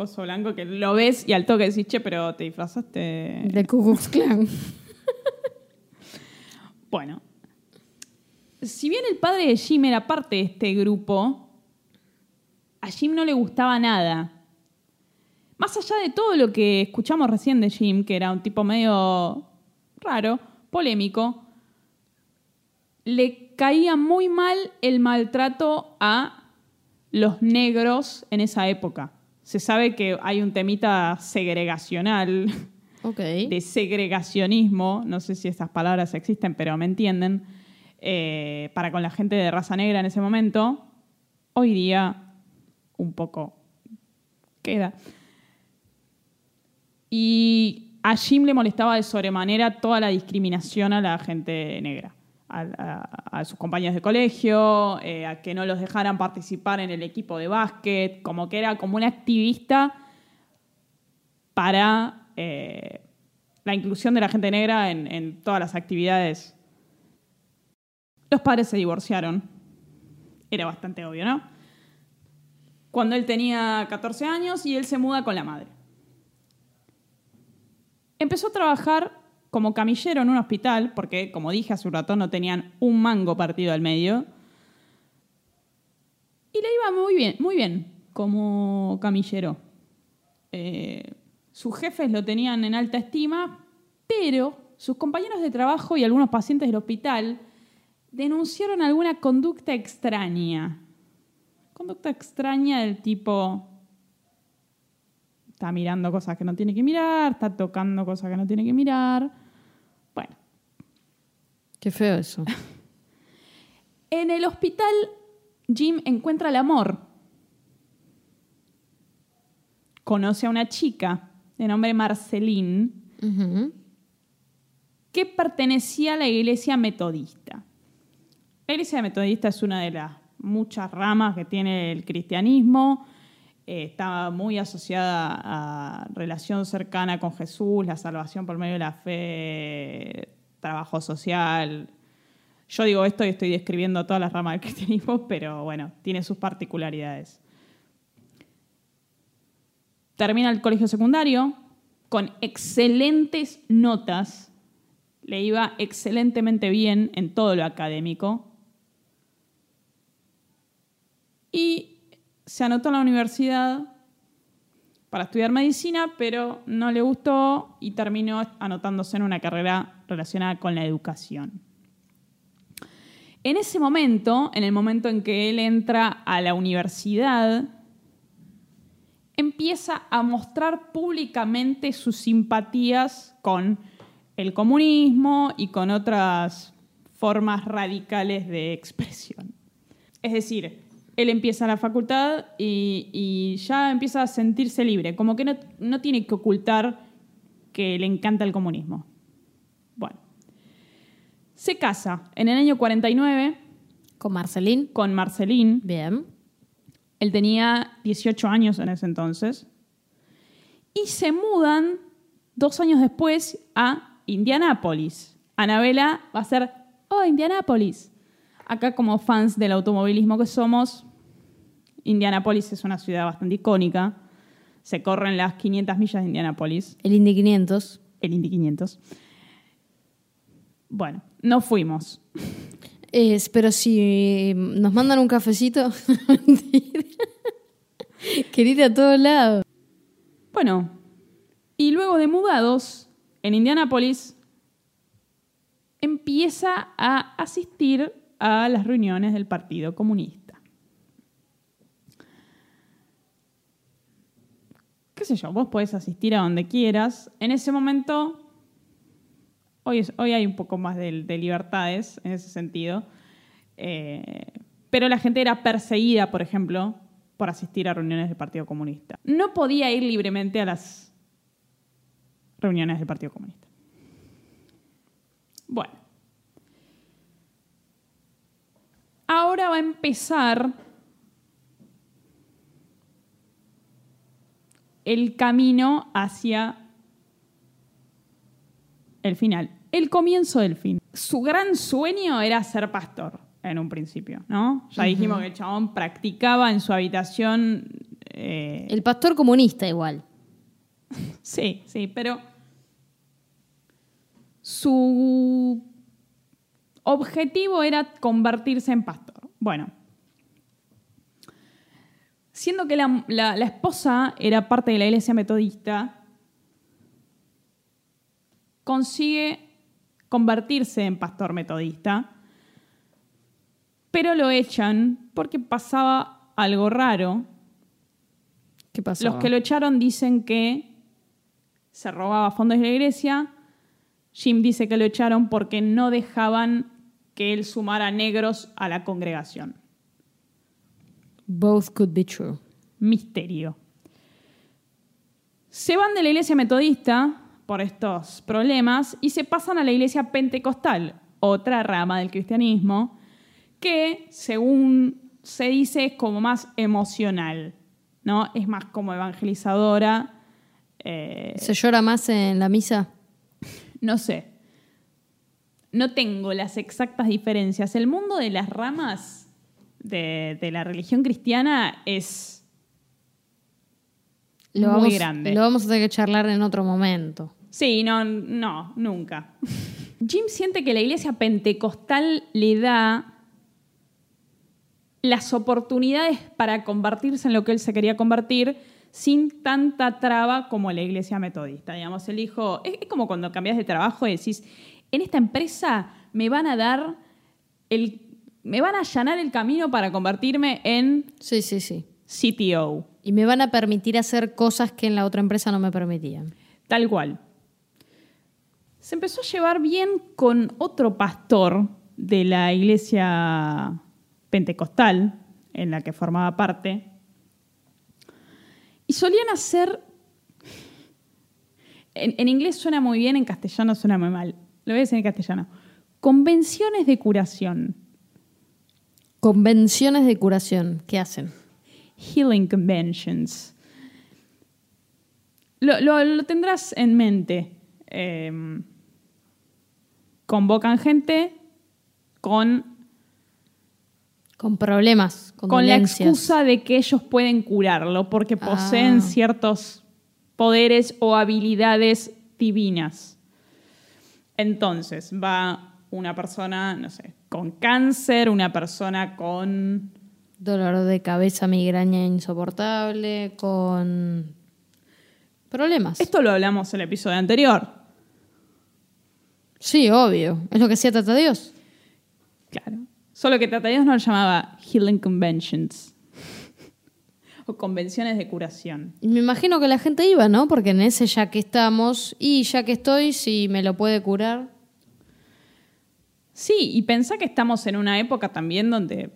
coso blanco que lo ves y al toque decís, che, pero te disfrazaste. Del Ku Klux Klan. Bueno, si bien el padre de Jim era parte de este grupo, a Jim no le gustaba nada. Más allá de todo lo que escuchamos recién de Jim, que era un tipo medio raro, polémico, le caía muy mal el maltrato a los negros en esa época. Se sabe que hay un temita segregacional, de segregacionismo, no sé si esas palabras existen, pero me entienden, eh, para con la gente de raza negra en ese momento, hoy día un poco queda. Y a Jim le molestaba de sobremanera toda la discriminación a la gente negra, a, sus compañeros de colegio, eh, a que no los dejaran participar en el equipo de básquet, como que era como un activista para eh, la inclusión de la gente negra en todas las actividades. Los padres se divorciaron. Era bastante obvio, ¿no? Cuando él tenía 14 años y él se muda con la madre. Empezó a trabajar como camillero en un hospital, porque, como dije hace un rato, no tenían un mango partido al medio. Y le iba muy bien, muy bien como camillero. Eh, sus jefes lo tenían en alta estima, pero sus compañeros de trabajo y algunos pacientes del hospital denunciaron alguna conducta extraña. Conducta extraña del tipo, está mirando cosas que no tiene que mirar, está tocando cosas que no tiene que mirar. Qué feo eso. en el hospital Jim encuentra el amor. Conoce a una chica de nombre Marceline que pertenecía a la iglesia metodista. La iglesia metodista es una de las muchas ramas que tiene el cristianismo. Eh, está muy asociada a relación cercana con Jesús, la salvación por medio de la fe, trabajo social. Yo digo esto y estoy describiendo todas las ramas del cristianismo, pero bueno, tiene sus particularidades. Termina el colegio secundario con excelentes notas le iba excelentemente bien en todo lo académico. Y se anotó en la universidad para estudiar medicina, pero no le gustó y terminó anotándose en una carrera relacionada con la educación. En ese momento, en el momento en que él entra a la universidad, empieza a mostrar públicamente sus simpatías con el comunismo y con otras formas radicales de expresión. Es decir, él empieza la facultad y, y ya empieza a sentirse libre, como que no, no tiene que ocultar que le encanta el comunismo. Bueno, se casa en el año 49 Con Marcelín. con Marceline, Bien. él tenía 18 años en ese entonces. Y se mudan dos años después a Indianápolis. Anabela va a ser, oh, Indianápolis. Acá como fans del automovilismo que somos, Indianápolis es una ciudad bastante icónica. Se corren las 500 millas de Indianápolis, El Indy 500. el Indy 500. Bueno, no fuimos. Es, pero si nos mandan un cafecito, ir a todos lados. Bueno, y luego de mudados, en Indianápolis, empieza a asistir a las reuniones del Partido Comunista. Qué sé yo, vos podés asistir a donde quieras. En ese momento, hoy, hoy hay un poco más de, de libertades en ese sentido, eh, pero la gente era perseguida, por ejemplo, por asistir a reuniones del Partido Comunista. No podía ir libremente a las reuniones del Partido Comunista. Bueno. Ahora va a empezar el camino hacia el final, el comienzo del fin. Su gran sueño era ser pastor en un principio, ¿no? Ya dijimos que el chabón practicaba en su habitación eh, El pastor comunista igual. Sí, sí, pero su objetivo era convertirse en pastor. Bueno, siendo que la, la- la esposa era parte de la iglesia metodista, consigue convertirse en pastor metodista, pero lo echan porque pasaba algo raro. ¿Qué pasó? Los que lo echaron dicen que se robaba fondos de la iglesia. Jim dice que lo echaron porque no dejaban que él sumara negros a la congregación. Both could be true. Misterio. Se van de la iglesia metodista por estos problemas y se pasan a la iglesia pentecostal, otra rama del cristianismo, que según se dice es como más emocional, ¿no? Es más como evangelizadora. eh, ¿Se llora más en la misa? no sé. No tengo las exactas diferencias. El mundo de las ramas de, de la religión cristiana es Lo muy vamos, grande. Lo vamos a tener que charlar en otro momento. Sí, no, no, nunca. Jim siente que la iglesia pentecostal le da las oportunidades para convertirse en lo que él se quería convertir sin tanta traba como la iglesia metodista. Digamos, él dijo, es, es como cuando cambias de trabajo y decís, en esta empresa me van a dar el, me van a allanar el camino para convertirme en Sí, sí, sí. CTO. Y me van a permitir hacer cosas que en la otra empresa no me permitían. Tal cual. Se empezó a llevar bien con otro pastor de la iglesia pentecostal en la que formaba parte. Y solían hacer... En, en inglés suena muy bien, en castellano suena muy mal. Lo voy a decir en castellano. Convenciones de curación. Convenciones de curación. ¿Qué hacen? Healing Conventions. Lo, lo- lo tendrás en mente. Eh, convocan gente con, Con problemas, con, con la excusa de que ellos pueden curarlo porque Ah. poseen ciertos poderes o habilidades divinas. Entonces, va una persona, no sé, con cáncer, una persona con Dolor de cabeza, migraña insoportable, con problemas. Esto lo hablamos en el episodio anterior. Sí, obvio. Es lo que hacía Tata Dios. Claro. Solo que Tata Dios no lo llamaba Healing Conventions. o convenciones de curación. Y me imagino que la gente iba, ¿no? Porque en ese ya que estamos, y ya que estoy, si me lo puede curar. Sí, y pensá que estamos en una época también donde.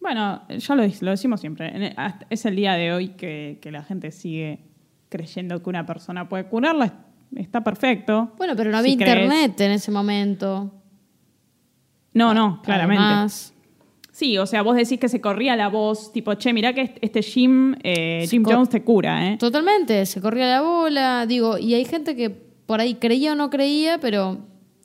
Bueno, ya lo, lo decimos siempre. hasta- Es el día de hoy que, que la gente sigue creyendo que una persona puede curarla. Está perfecto. Bueno, pero no había Si crees. internet en ese momento. No, no, claramente. Además, Sí, o sea, vos decís que se corría la voz, tipo, che, mirá que este- Jim, eh, Jim Jones te cura, ¿eh? Totalmente, se corría la bola, digo, y hay gente que por ahí creía o no creía, pero,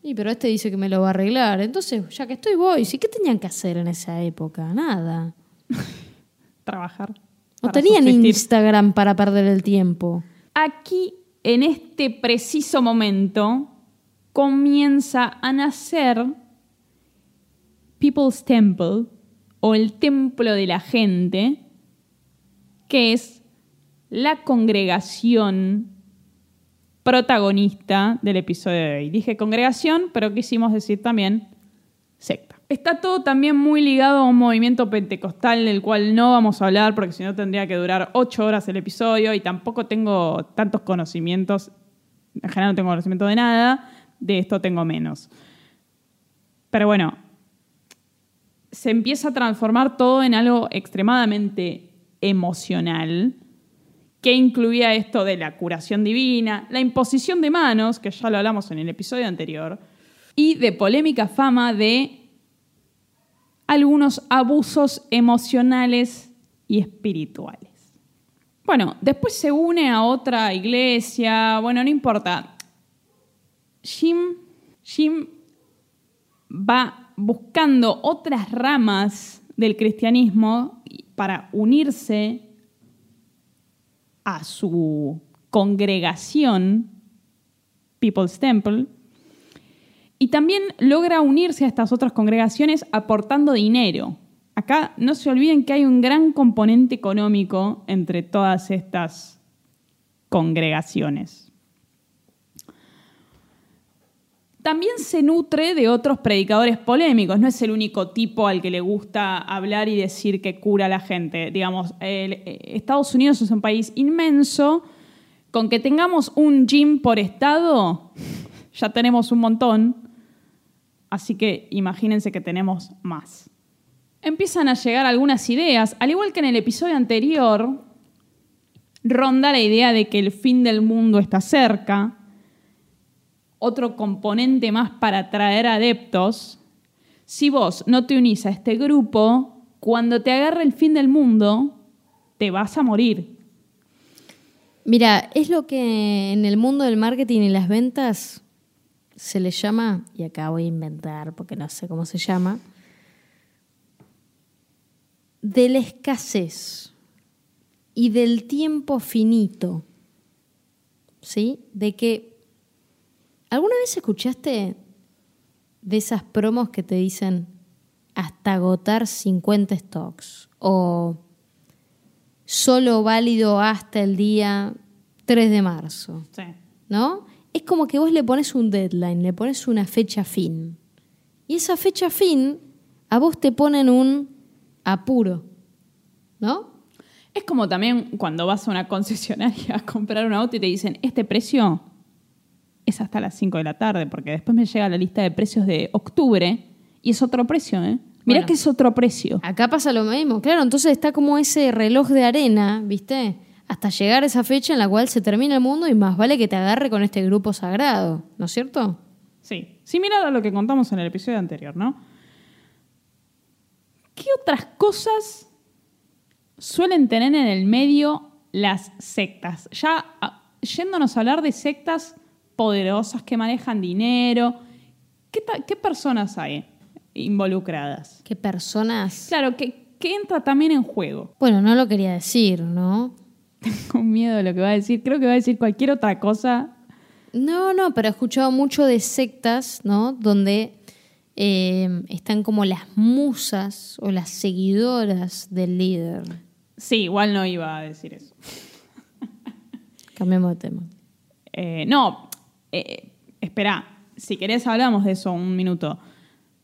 y, pero este dice que me lo va a arreglar. Entonces, ya que estoy, voy. ¿Sí qué tenían que hacer en esa época? Nada. Trabajar. No tenían subsistir. Instagram para perder el tiempo. Aquí, en este preciso momento, comienza a nacer People's Temple, o el templo de la gente, que es la congregación protagonista del episodio de hoy. Dije congregación, pero quisimos decir también secta. Está todo también muy ligado a un movimiento pentecostal del cual no vamos a hablar porque si no tendría que durar ocho horas el episodio y tampoco tengo tantos conocimientos, en general no tengo conocimiento de nada, de esto tengo menos. Pero bueno, se empieza a transformar todo en algo extremadamente emocional que incluía esto de la curación divina, la imposición de manos, que ya lo hablamos en el episodio anterior, y de polémica fama de algunos abusos emocionales y espirituales. Bueno, después se une a otra iglesia, bueno, no importa. Jim, Jim va buscando otras ramas del cristianismo para unirse a su congregación, People's Temple, y también logra unirse a estas otras congregaciones aportando dinero. Acá no se olviden que hay un gran componente económico entre todas estas congregaciones. También se nutre de otros predicadores polémicos, no es el único tipo al que le gusta hablar y decir que cura a la gente. Digamos, eh, Estados Unidos es un país inmenso, con que tengamos un gym por estado, ya tenemos un montón, así que imagínense que tenemos más. Empiezan a llegar algunas ideas, al igual que en el episodio anterior, ronda la idea de que el fin del mundo está cerca, otro componente más para atraer adeptos, si vos no te unís a este grupo, cuando te agarre el fin del mundo, te vas a morir. Mira, es lo que en el mundo del marketing y las ventas se le llama, y acá voy a inventar porque no sé cómo se llama, de la escasez y del tiempo finito. ¿Sí? De que ¿Alguna vez escuchaste de esas promos que te dicen hasta agotar 50 stocks o solo válido hasta el día 3 de marzo? Sí. ¿No? Es como que vos le pones un deadline, le pones una fecha fin. Y esa fecha fin a vos te ponen un apuro, ¿no? Es como también cuando vas a una concesionaria a comprar un auto y te dicen, este precio es hasta las 5 de la tarde, porque después me llega la lista de precios de octubre y es otro precio, ¿eh? Mirá que es otro precio. Acá pasa lo mismo, claro, entonces está como ese reloj de arena, ¿viste? Hasta llegar a esa fecha en la cual se termina el mundo y más vale que te agarre con este grupo sagrado, ¿no es cierto? Sí, similar a lo que contamos en el episodio anterior, ¿no? ¿Qué otras cosas suelen tener en el medio las sectas? Ya ah, yéndonos a hablar de sectas poderosas que manejan dinero. ¿Qué, personas hay involucradas? ¿Qué personas? Claro, que, entra también en juego. Bueno, no lo quería decir, ¿no? Tengo miedo de lo que va a decir. Creo que va a decir cualquier otra cosa. No, no, pero he escuchado mucho de sectas, ¿no? Donde eh, están como las musas o las seguidoras del líder. Sí, igual no iba a decir eso. Cambiemos de tema. Eh, no, eh, espera, si querés hablamos de eso un minuto.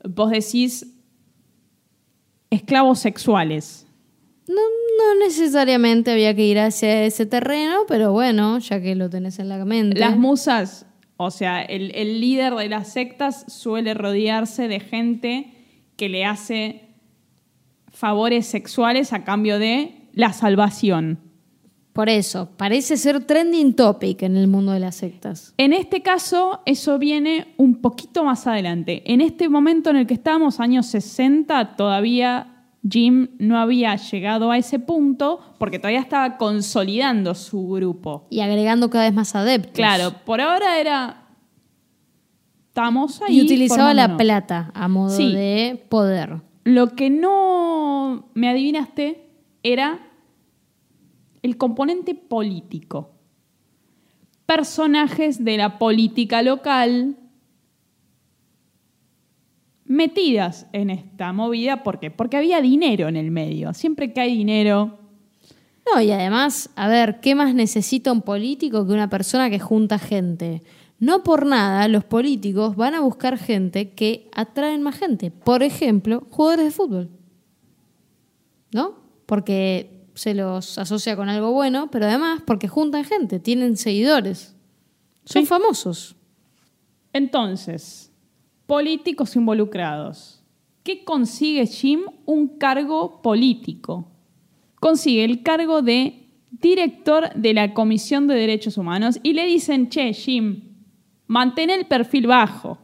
Vos decís esclavos sexuales. No, necesariamente había que ir hacia ese terreno, pero bueno, ya que lo tenés en la mente. Las musas, o sea, el, el líder de las sectas suele rodearse de gente que le hace favores sexuales a cambio de la salvación. Por eso, parece ser trending topic en el mundo de las sectas. En este caso, eso viene un poquito más adelante. En este momento en el que estamos, años 60, todavía Jim no había llegado a ese punto porque todavía estaba consolidando su grupo. Y agregando cada vez más adeptos. Claro, por ahora era... Estamos ahí. Y utilizaba la plata a modo de poder. Lo que no me adivinaste era el componente político. Personajes de la política local metidas en esta movida. ¿Por qué? Porque había dinero en el medio. Siempre que hay dinero. No, y además, a ver, ¿qué más necesita un político que una persona que junta gente? No por nada, los políticos van a buscar gente que atraen más gente. Por ejemplo, jugadores de fútbol. ¿No? Porque se los asocia con algo bueno, pero además porque juntan gente, tienen seguidores, son famosos. Entonces, políticos involucrados. ¿Qué consigue Jim? Un cargo político. Consigue el cargo de director de la Comisión de Derechos Humanos y le dicen, che, Jim, mantén el perfil bajo.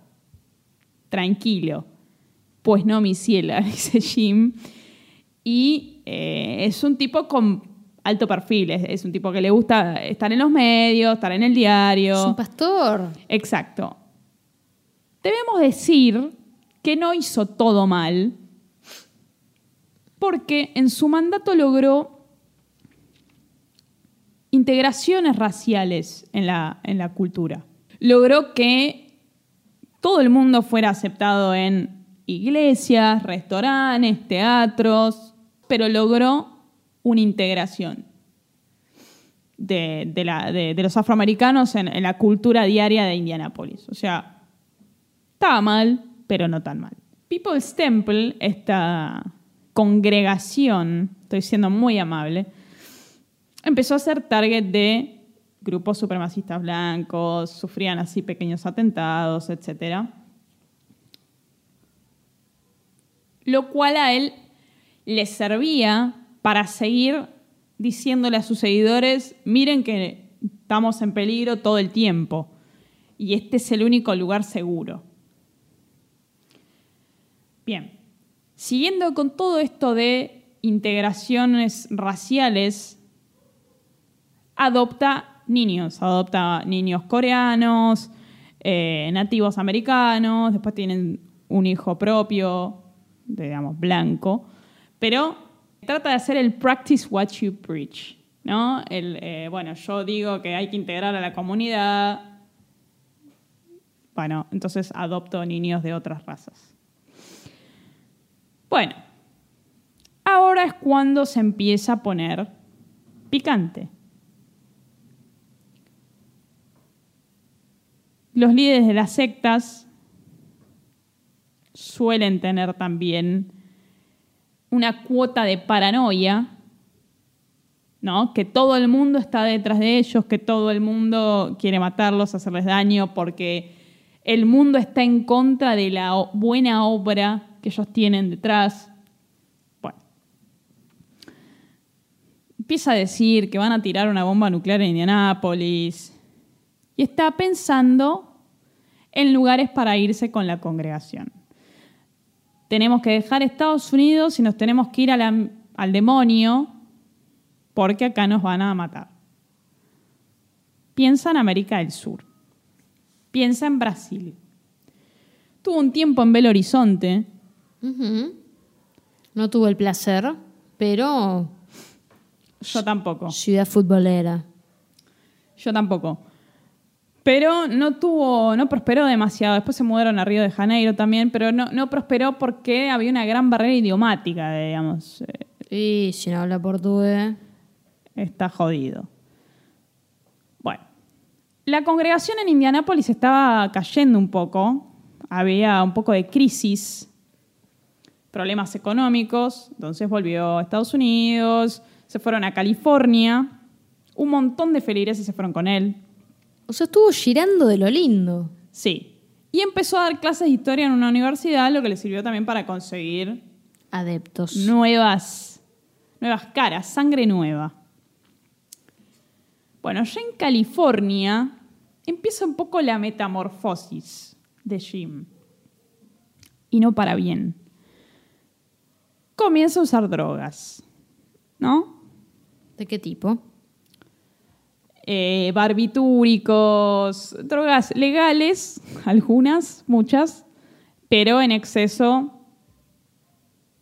Tranquilo. Pues no, mi ciela, dice Jim. Y eh, es un tipo con alto perfil, es, un tipo que le gusta estar en los medios, estar en el diario. Es un pastor. Exacto. Debemos decir que no hizo todo mal, porque en su mandato logró integraciones raciales en la, en la cultura. Logró que todo el mundo fuera aceptado en iglesias, restaurantes, teatros, pero logró una integración de, los afroamericanos en, en la cultura diaria de Indianápolis. O sea, estaba mal, pero no tan mal. People's Temple, esta congregación, estoy siendo muy amable, empezó a ser target de grupos supremacistas blancos, sufrían así pequeños atentados, etc. Lo cual a él le servía para seguir diciéndole a sus seguidores, miren que estamos en peligro todo el tiempo y este es el único lugar seguro. Bien, siguiendo con todo esto de integraciones raciales, adopta niños, adopta niños coreanos, eh, nativos americanos, después tienen un hijo propio, digamos, blanco, pero trata de hacer el practice what you preach, ¿no? Eh, bueno, yo digo que hay que integrar a la comunidad, bueno, entonces adopto niños de otras razas. Bueno, ahora es cuando se empieza a poner picante. Los líderes de las sectas suelen tener también una cuota de paranoia, ¿no? Que todo el mundo está detrás de ellos, que todo el mundo quiere matarlos, hacerles daño, porque el mundo está en contra de la buena obra que ellos tienen detrás. Bueno. Empieza a decir que van a tirar una bomba nuclear en Indianápolis y está pensando en lugares para irse con la congregación. Tenemos que dejar Estados Unidos y nos tenemos que ir a la- al demonio porque acá nos van a matar. Piensa en América del Sur. Piensa en Brasil. Tuvo un tiempo en Belo Horizonte. No tuve el placer, pero Yo tampoco. ciudad futbolera. Yo tampoco. Pero no tuvo, no prosperó demasiado. Después se mudaron a Río de Janeiro también, pero no, no prosperó porque había una gran barrera idiomática, digamos. Eh, Y si no habla portugués. está jodido. Bueno, la congregación en Indianápolis estaba cayendo un poco. Había un poco de crisis, problemas económicos. Entonces volvió a Estados Unidos, se fueron a California. Un montón de feligreses se fueron con él. O sea, estuvo girando de lo lindo. Sí. Y empezó a dar clases de historia en una universidad, lo que le sirvió también para conseguir Adeptos. nuevas, nuevas caras, sangre nueva. Bueno, ya en California empieza un poco la metamorfosis de Jim. Y no para bien. Comienza a usar drogas, ¿no? ¿De qué tipo? Eh, barbitúricos, drogas legales, algunas, muchas, pero en exceso,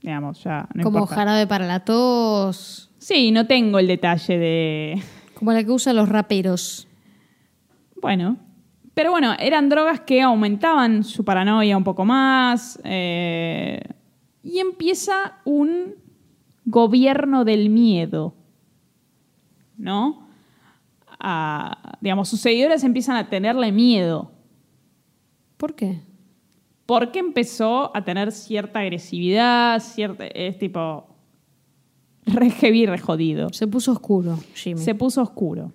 digamos, ya no como importa. jarabe para la tos. Sí, no tengo el detalle de... Como la que usan los raperos. Bueno, pero bueno, eran drogas que aumentaban su paranoia un poco más eh, y empieza un gobierno del miedo, ¿no? A- digamos, sus seguidores empiezan a tenerle miedo ¿Por qué? porque empezó a tener cierta agresividad, cierta, es tipo re heavy, re jodido. Se puso oscuro, Jimmy. Se puso oscuro.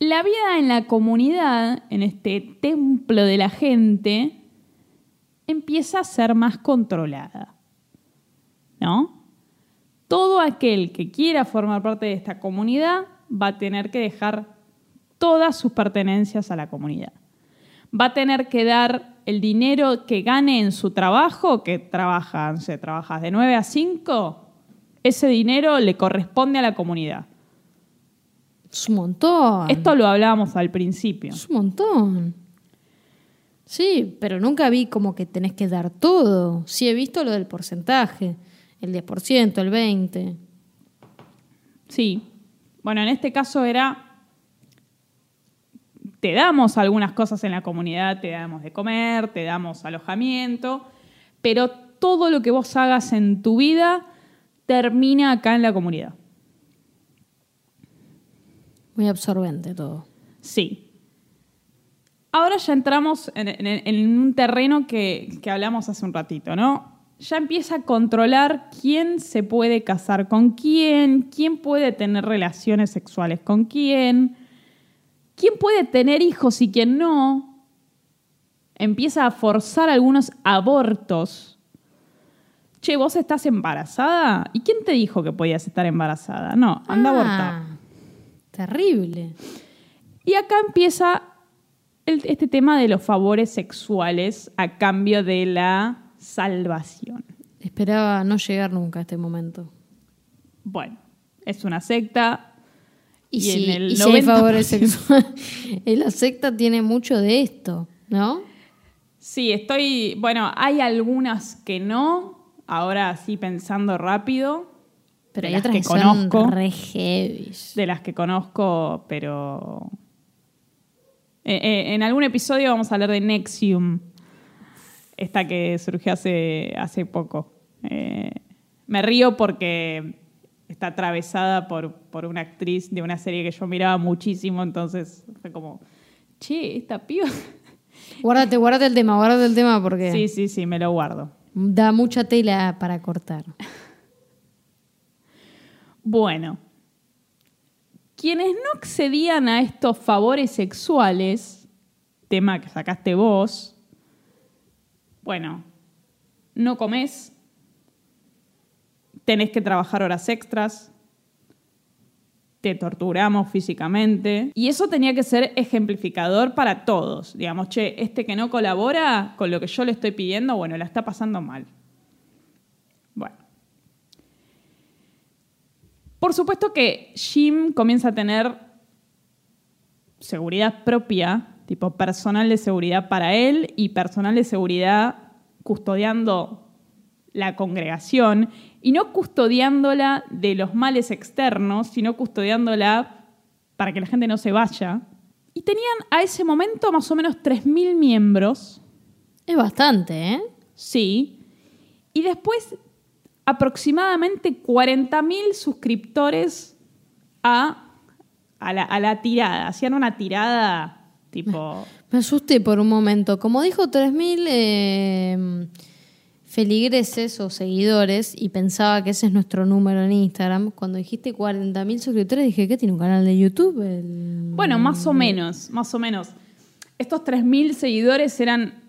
La vida en la comunidad, en este templo de la gente, empieza a ser más controlada. ¿No? Todo aquel que quiera formar parte de esta comunidad va a tener que dejar todas sus pertenencias a la comunidad. Va a tener que dar el dinero que gane en su trabajo, que trabaja, no sé, trabajas de 9 a 5, ese dinero le corresponde a la comunidad. Es un montón. Esto lo hablábamos al principio. Es un montón. Sí, pero nunca vi como que tenés que dar todo. Sí he visto lo del porcentaje. El 10%, el 20%. Sí. Bueno, en este caso era, te damos algunas cosas en la comunidad, te damos de comer, te damos alojamiento, pero todo lo que vos hagas en tu vida termina acá en la comunidad. Muy absorbente todo. Sí. Ahora ya entramos en, en- en un terreno que, que hablamos hace un ratito, ¿no? Ya empieza a controlar quién se puede casar con quién, quién puede tener relaciones sexuales con quién, quién puede tener hijos y quién no. Empieza a forzar algunos abortos. Che, ¿vos estás embarazada? ¿Y quién te dijo que podías estar embarazada? No, anda a abortar. Ah, Terrible. Y acá empieza el- este tema de los favores sexuales a cambio de la salvación. Esperaba no llegar nunca a este momento. Bueno, es una secta. Y, Y si, en el y si hay 90%. favores sexuales. La secta tiene mucho de esto, ¿no? Sí, estoy. Bueno, hay algunas que no. Ahora sí pensando rápido. Pero hay otras que que, son conozco. re. De las que conozco, pero. Eh, eh, en algún episodio vamos a hablar de Nexium. Esta que surgió hace, hace poco. Eh, me río porque está atravesada por, por una actriz de una serie que yo miraba muchísimo, entonces fue como, che, esta piba. Guárdate, guárdate el tema, guárdate el tema porque Sí, sí, sí, me lo guardo. da mucha tela para cortar. Bueno, quienes no accedían a estos favores sexuales, tema que sacaste vos, bueno, no comes, tenés que trabajar horas extras, te torturamos físicamente, y eso tenía que ser ejemplificador para todos. Digamos, che, este que no colabora con lo que yo le estoy pidiendo, bueno, la está pasando mal. Bueno. Por supuesto que Jim comienza a tener seguridad propia, tipo personal de seguridad para él y personal de seguridad custodiando la congregación y no custodiándola de los males externos, sino custodiándola para que la gente no se vaya. Y tenían a ese momento más o menos 3.000 miembros, Es bastante, ¿eh? sí, y después aproximadamente 40.000 suscriptores a, a, la, a la tirada. Hacían una tirada tipo... Me asusté por un momento. Como dijo 3.000 eh, feligreses o seguidores y pensaba que ese es nuestro número en Instagram, cuando dijiste 40.000 suscriptores dije que tiene un canal de YouTube. El- Bueno, más o menos, más o menos. Estos 3.000 seguidores eran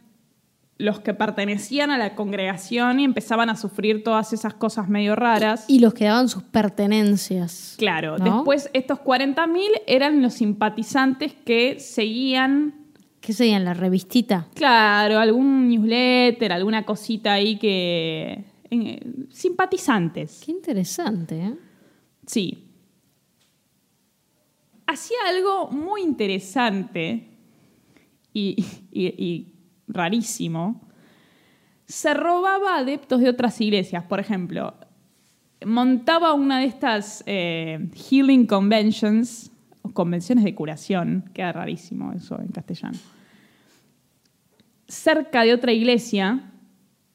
los que pertenecían a la congregación y empezaban a sufrir todas esas cosas medio raras. Y los que daban sus pertenencias. Claro, ¿no? después estos 40.000 eran los simpatizantes que seguían, ¿Qué serían? La revistita. claro, algún newsletter, alguna cosita ahí que... eh, simpatizantes. Qué interesante, ¿eh? Sí. Hacía algo muy interesante y, y- y rarísimo. Se robaba adeptos de otras iglesias. Por ejemplo, montaba una de estas eh, healing conventions, o convenciones de curación, queda rarísimo eso en castellano, cerca de otra iglesia.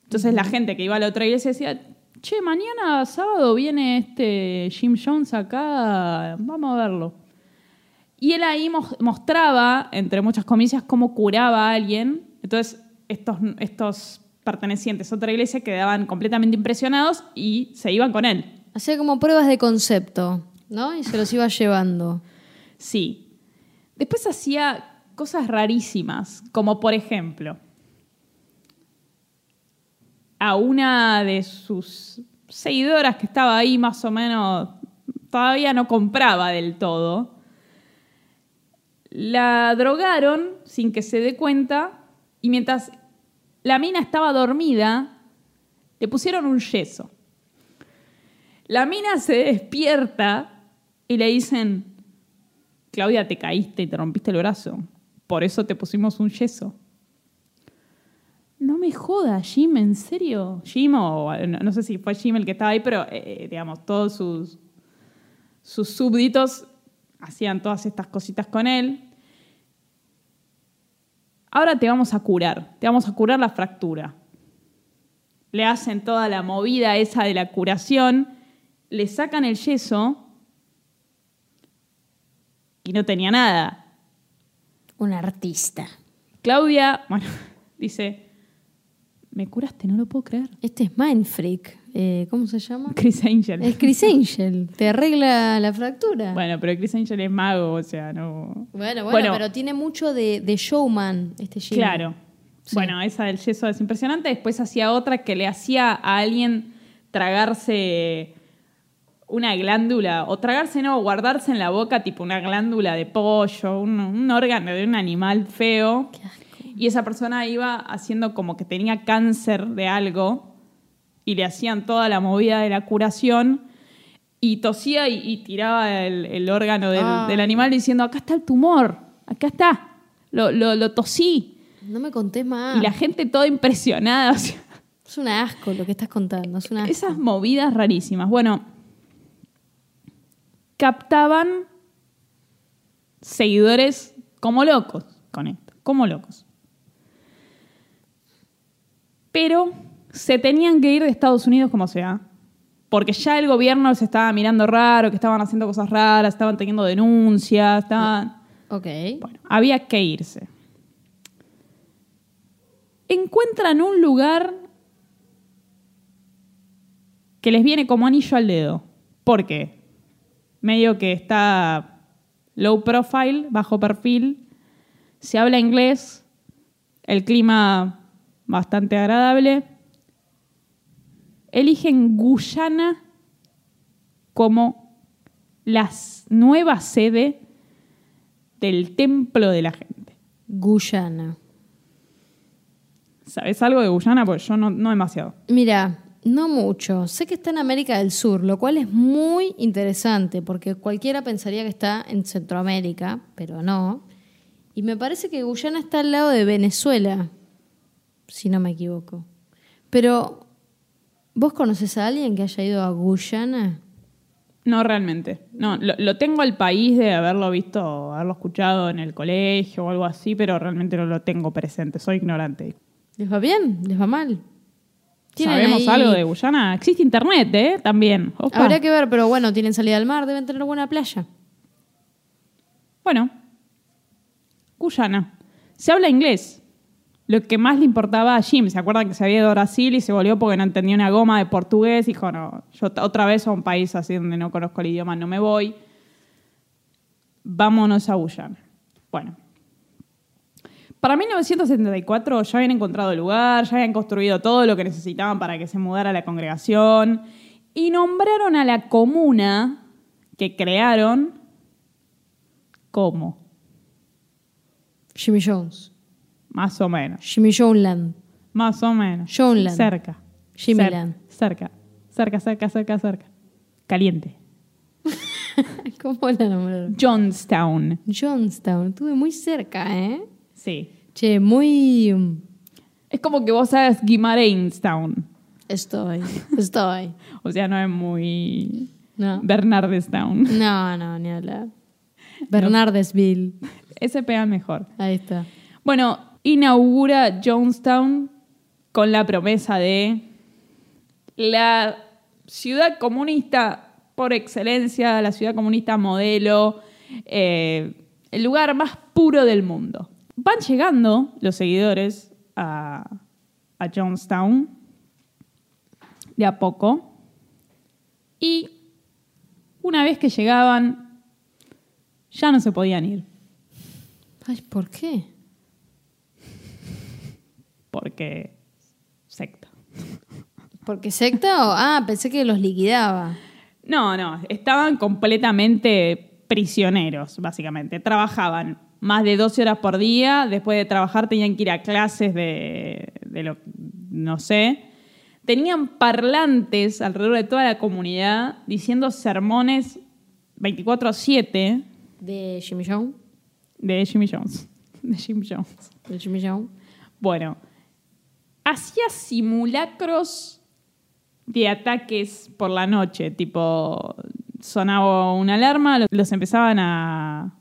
Entonces la gente que iba a la otra iglesia decía, che, mañana sábado viene este Jim Jones acá, vamos a verlo. Y él ahí mos- mostraba, entre muchas comillas, cómo curaba a alguien. Entonces estos, estos pertenecientes a otra iglesia quedaban completamente impresionados y se iban con él. Hacía como pruebas de concepto, ¿no? Y se los iba llevando. Sí. Después hacía cosas rarísimas, como por ejemplo, a una de sus seguidoras que estaba ahí más o menos, todavía no compraba del todo, la drogaron sin que se dé cuenta y mientras la mina estaba dormida, le pusieron un yeso. La mina se despierta y le dicen, Claudia, te caíste y te rompiste el brazo. Por eso te pusimos un yeso. No me joda, Jim, ¿en serio? Jim o no, sé si fue Jim el que estaba ahí, pero eh, digamos, todos sus, sus súbditos hacían todas estas cositas con él. Ahora te vamos a curar, te vamos a curar la fractura. Le hacen toda la movida esa de la curación, le sacan el yeso y no tenía nada. Un artista. Claudia, bueno, dice, me curaste, no lo puedo creer. Este es Mindfreak. Eh, ¿Cómo se llama? Chris Angel. Es Chris Angel. Te arregla la fractura. Bueno, pero Chris Angel es mago, o sea, no... Bueno, bueno, Bueno. pero tiene mucho de, de showman este Jimmy. Claro. Sí. Bueno, esa del yeso es impresionante. Después hacía otra que le hacía a alguien tragarse una glándula, o tragarse no, guardarse en la boca tipo una glándula de pollo, un, un órgano de un animal feo. Qué asco. Y esa persona iba haciendo como que tenía cáncer de algo y le hacían toda la movida de la curación y tosía y, y tiraba el, el órgano del, Ay. del animal diciendo, acá está el tumor, acá está, lo, lo, lo tosí. No me contés más. Y la gente toda impresionada. o sea, Es un asco lo que estás contando. Es un asco. esas movidas rarísimas. Bueno, captaban seguidores como locos con esto, como locos. Pero se tenían que ir de Estados Unidos como sea, porque ya el gobierno se estaba mirando raro, que estaban haciendo cosas raras, estaban teniendo denuncias, estaban... Ok. Bueno, había que irse. Encuentran un lugar que les viene como anillo al dedo. ¿Por qué? Medio que está low profile, bajo perfil, se habla inglés, el clima bastante agradable. Eligen Guyana como la nueva sede del templo de la gente. Guyana. ¿Sabes algo de Guyana? Pues yo no, no demasiado. Mira, no mucho. Sé que está en América del Sur, lo cual es muy interesante porque cualquiera pensaría que está en Centroamérica, pero no. Y me parece que Guyana está al lado de Venezuela, si no me equivoco. Pero, ¿vos conoces a alguien que haya ido a Guyana? No realmente. No, lo, lo tengo al país de haberlo visto, haberlo escuchado en el colegio o algo así, pero realmente no lo tengo presente. Soy ignorante. ¿Les va bien? ¿Les va mal? ¿Tienen ¿Sabemos ahí- algo de Guyana? Existe internet, ¿eh? También. Opa. Habría que ver, pero bueno, tienen salida al mar, deben tener buena playa. Bueno, Guyana. Se habla inglés. Lo que más le importaba a Jim, ¿se acuerdan que se había ido a Brasil y se volvió porque no entendía una goma de portugués? Dijo, no, yo otra vez a un país así donde no conozco el idioma, no me voy. Vámonos a Guyana. Bueno. Para 1974 ya habían encontrado el lugar, ya habían construido todo lo que necesitaban para que se mudara la congregación y nombraron a la comuna que crearon como, Jimmy Jones. Más o menos. Jimmy Joneland. Más o menos. Joneland. Cerca. Jimmyland. Cer- Cerca. Cerca, cerca, cerca, cerca. Caliente. ¿Cómo la nombraron? Johnstown. Johnstown. Estuve muy cerca, ¿eh? Sí. Che, muy... mm, Es como que vos sabes Guimaranstown. Estoy. Estoy. O sea, no es muy No. Bernardestown. No, no, ni hablar. Bernardesville. Ese pega mejor. Ahí está. Bueno, inaugura Jonestown con la promesa de la ciudad comunista por excelencia, la ciudad comunista modelo, eh, el lugar más puro del mundo. Van llegando los seguidores a, a Jonestown de a poco y una vez que llegaban ya no se podían ir. Ay, ¿por qué? Porque secta. ¿Porque secta o...? Ah, pensé que los liquidaba. No, no, estaban completamente prisioneros, básicamente. Trabajaban más de 12 horas por día, después de trabajar tenían que ir a clases de, de lo, no sé. Tenían parlantes alrededor de toda la comunidad diciendo sermones 24/7 ¿De Jimmy Jones? de Jimmy Jones. De Jim Jones. ¿De Jimmy Jones? Bueno, hacía simulacros de ataques por la noche, tipo sonaba una alarma, los- empezaban a,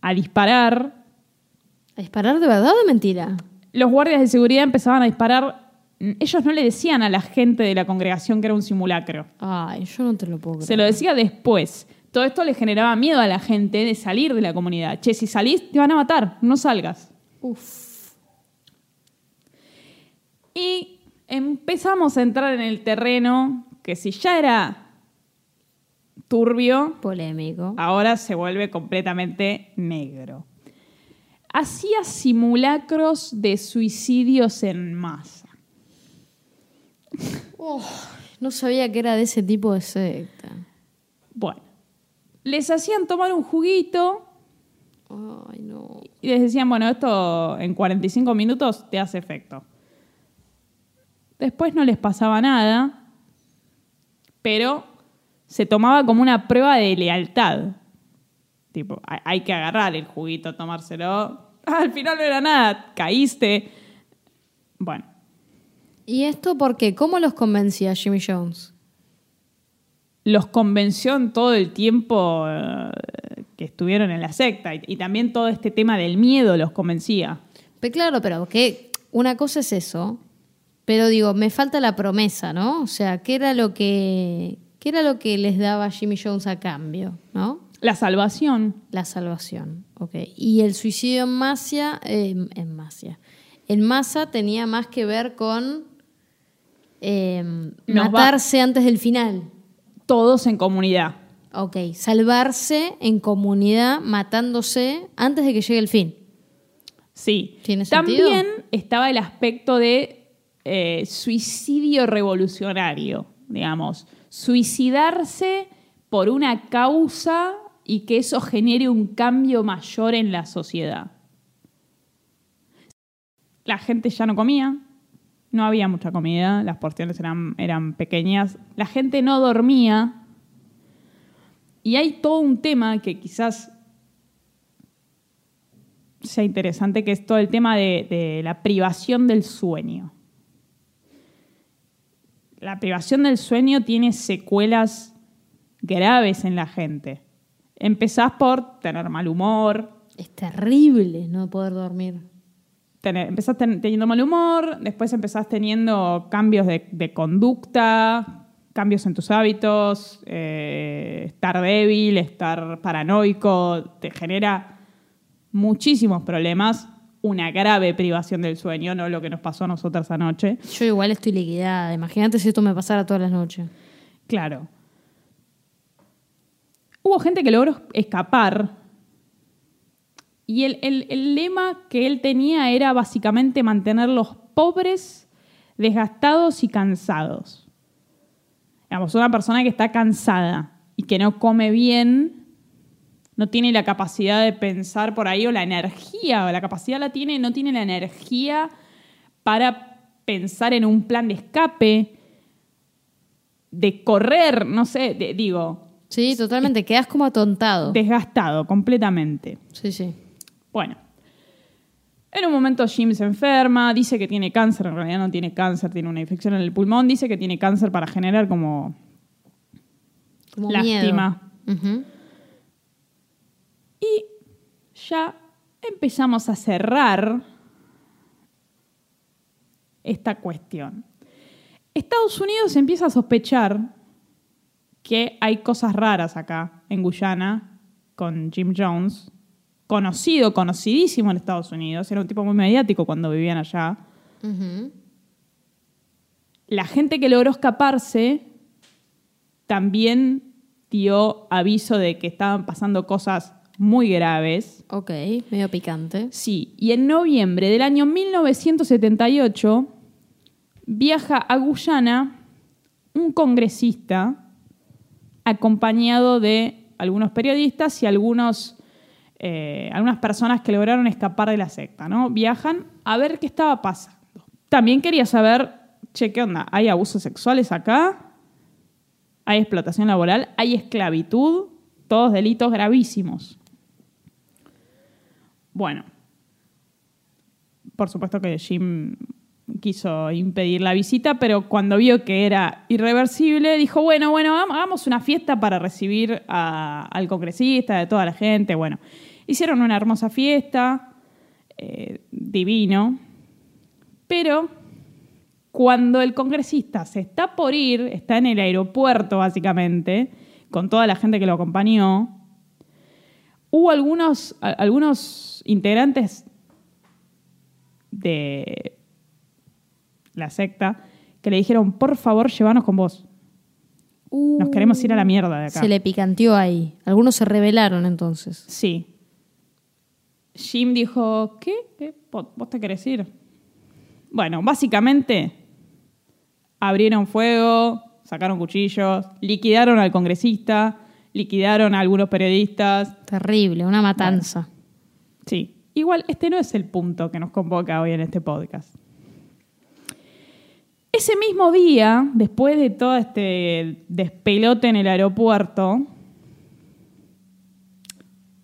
a disparar. ¿A disparar de verdad o de mentira? Los guardias de seguridad empezaban a disparar. Ellos no le decían a la gente de la congregación que era un simulacro. Ay, yo no te lo puedo creer. Se lo decía después. Todo esto le generaba miedo a la gente de salir de la comunidad. Che, si salís te van a matar, no salgas. Uf. Y empezamos a entrar en el terreno que si ya era turbio, Polémico. ahora se vuelve completamente negro. Hacía simulacros de suicidios en masa. No sabía que era de ese tipo de secta. Bueno, les hacían tomar un juguito Ay, no. y les decían, bueno, esto en 45 minutos te hace efecto. Después no les pasaba nada, pero se tomaba como una prueba de lealtad. Tipo, hay- que agarrar el juguito, tomárselo. Al final no era nada, caíste. Bueno, ¿Y esto por qué? ¿Cómo los convencía Jimmy Jones? los convenció en todo el tiempo eh, que estuvieron en la secta y, y también todo este tema del miedo los convencía. Pero claro, pero que una cosa es eso, pero digo, me falta la promesa, ¿no? O sea, ¿qué era lo que qué era lo que les daba Jimmy Jones a cambio, ¿no? La salvación. La salvación, ok. Y el suicidio en masa, eh, en masa, en masa tenía más que ver con eh, va- matarse antes del final. Todos en comunidad. Ok, salvarse en comunidad, matándose antes de que llegue el fin. Sí. ¿Tiene sentido? También estaba el aspecto de eh, suicidio revolucionario, digamos. Suicidarse por una causa y que eso genere un cambio mayor en la sociedad. La gente ya no comía, no había mucha comida, las porciones eran, eran pequeñas, la gente no dormía. Y hay todo un tema que quizás sea interesante, que es todo el tema de, de la privación del sueño. La privación del sueño tiene secuelas graves en la gente. Empezás por tener mal humor, Es terrible no poder dormir. tener- empezás ten- teniendo mal humor, después empezás teniendo cambios de, de conducta, cambios en tus hábitos, eh, estar débil, estar paranoico, te genera muchísimos problemas, una grave privación del sueño, no lo que nos pasó a nosotras anoche. Yo igual estoy liquidada. Imagínate si esto me pasara todas las noches. Claro. Hubo gente que logró escapar y el, el- el lema que él tenía era básicamente mantenerlos pobres, desgastados y cansados. Digamos, una persona que está cansada y que no come bien, no tiene la capacidad de pensar por ahí o la energía, o la capacidad la tiene, no tiene la energía para pensar en un plan de escape, de correr, no sé, de- digo, Sí, totalmente. Quedas como atontado. desgastado completamente. Sí, sí. Bueno, en un momento Jim se enferma, dice que tiene cáncer, en realidad no tiene cáncer, tiene una infección en el pulmón, dice que tiene cáncer para generar como Como lástima. miedo. Y ya empezamos a cerrar esta cuestión. Estados Unidos empieza a sospechar que hay cosas raras acá en Guyana con Jim Jones, conocido, conocidísimo en Estados Unidos, era un tipo muy mediático cuando vivían allá. La gente que logró escaparse también dio aviso de que estaban pasando cosas muy graves. Ok, medio picante. Sí, y en noviembre del año 1978 viaja a Guyana un congresista acompañado de algunos periodistas y algunos, eh, algunas personas que lograron escapar de la secta, ¿no? Viajan a ver qué estaba pasando. También quería saber, che, ¿qué onda? ¿Hay abusos sexuales acá? ¿Hay explotación laboral? ¿Hay esclavitud? Todos delitos gravísimos. Bueno, por supuesto que Jim quiso impedir la visita, pero cuando vio que era irreversible, dijo, bueno, bueno, hagam- hagamos una fiesta para recibir a- al congresista, de toda la gente. Bueno, hicieron una hermosa fiesta, eh, divino, pero cuando el congresista se está por ir, está en el aeropuerto básicamente, con toda la gente que lo acompañó, hubo algunos, a- algunos integrantes de la secta que le dijeron, por favor, llévanos con vos. Nos queremos ir a la mierda de acá. Se le picanteó ahí. Algunos se rebelaron entonces. Sí. Jim dijo, ¿qué? ¿Qué? ¿Vos vos te querés ir? Bueno, básicamente abrieron fuego, sacaron cuchillos, liquidaron al congresista, liquidaron a algunos periodistas. Terrible, una matanza. Sí. Igual este no es el punto que nos convoca hoy en este podcast. Ese mismo día, después de todo este despelote en el aeropuerto,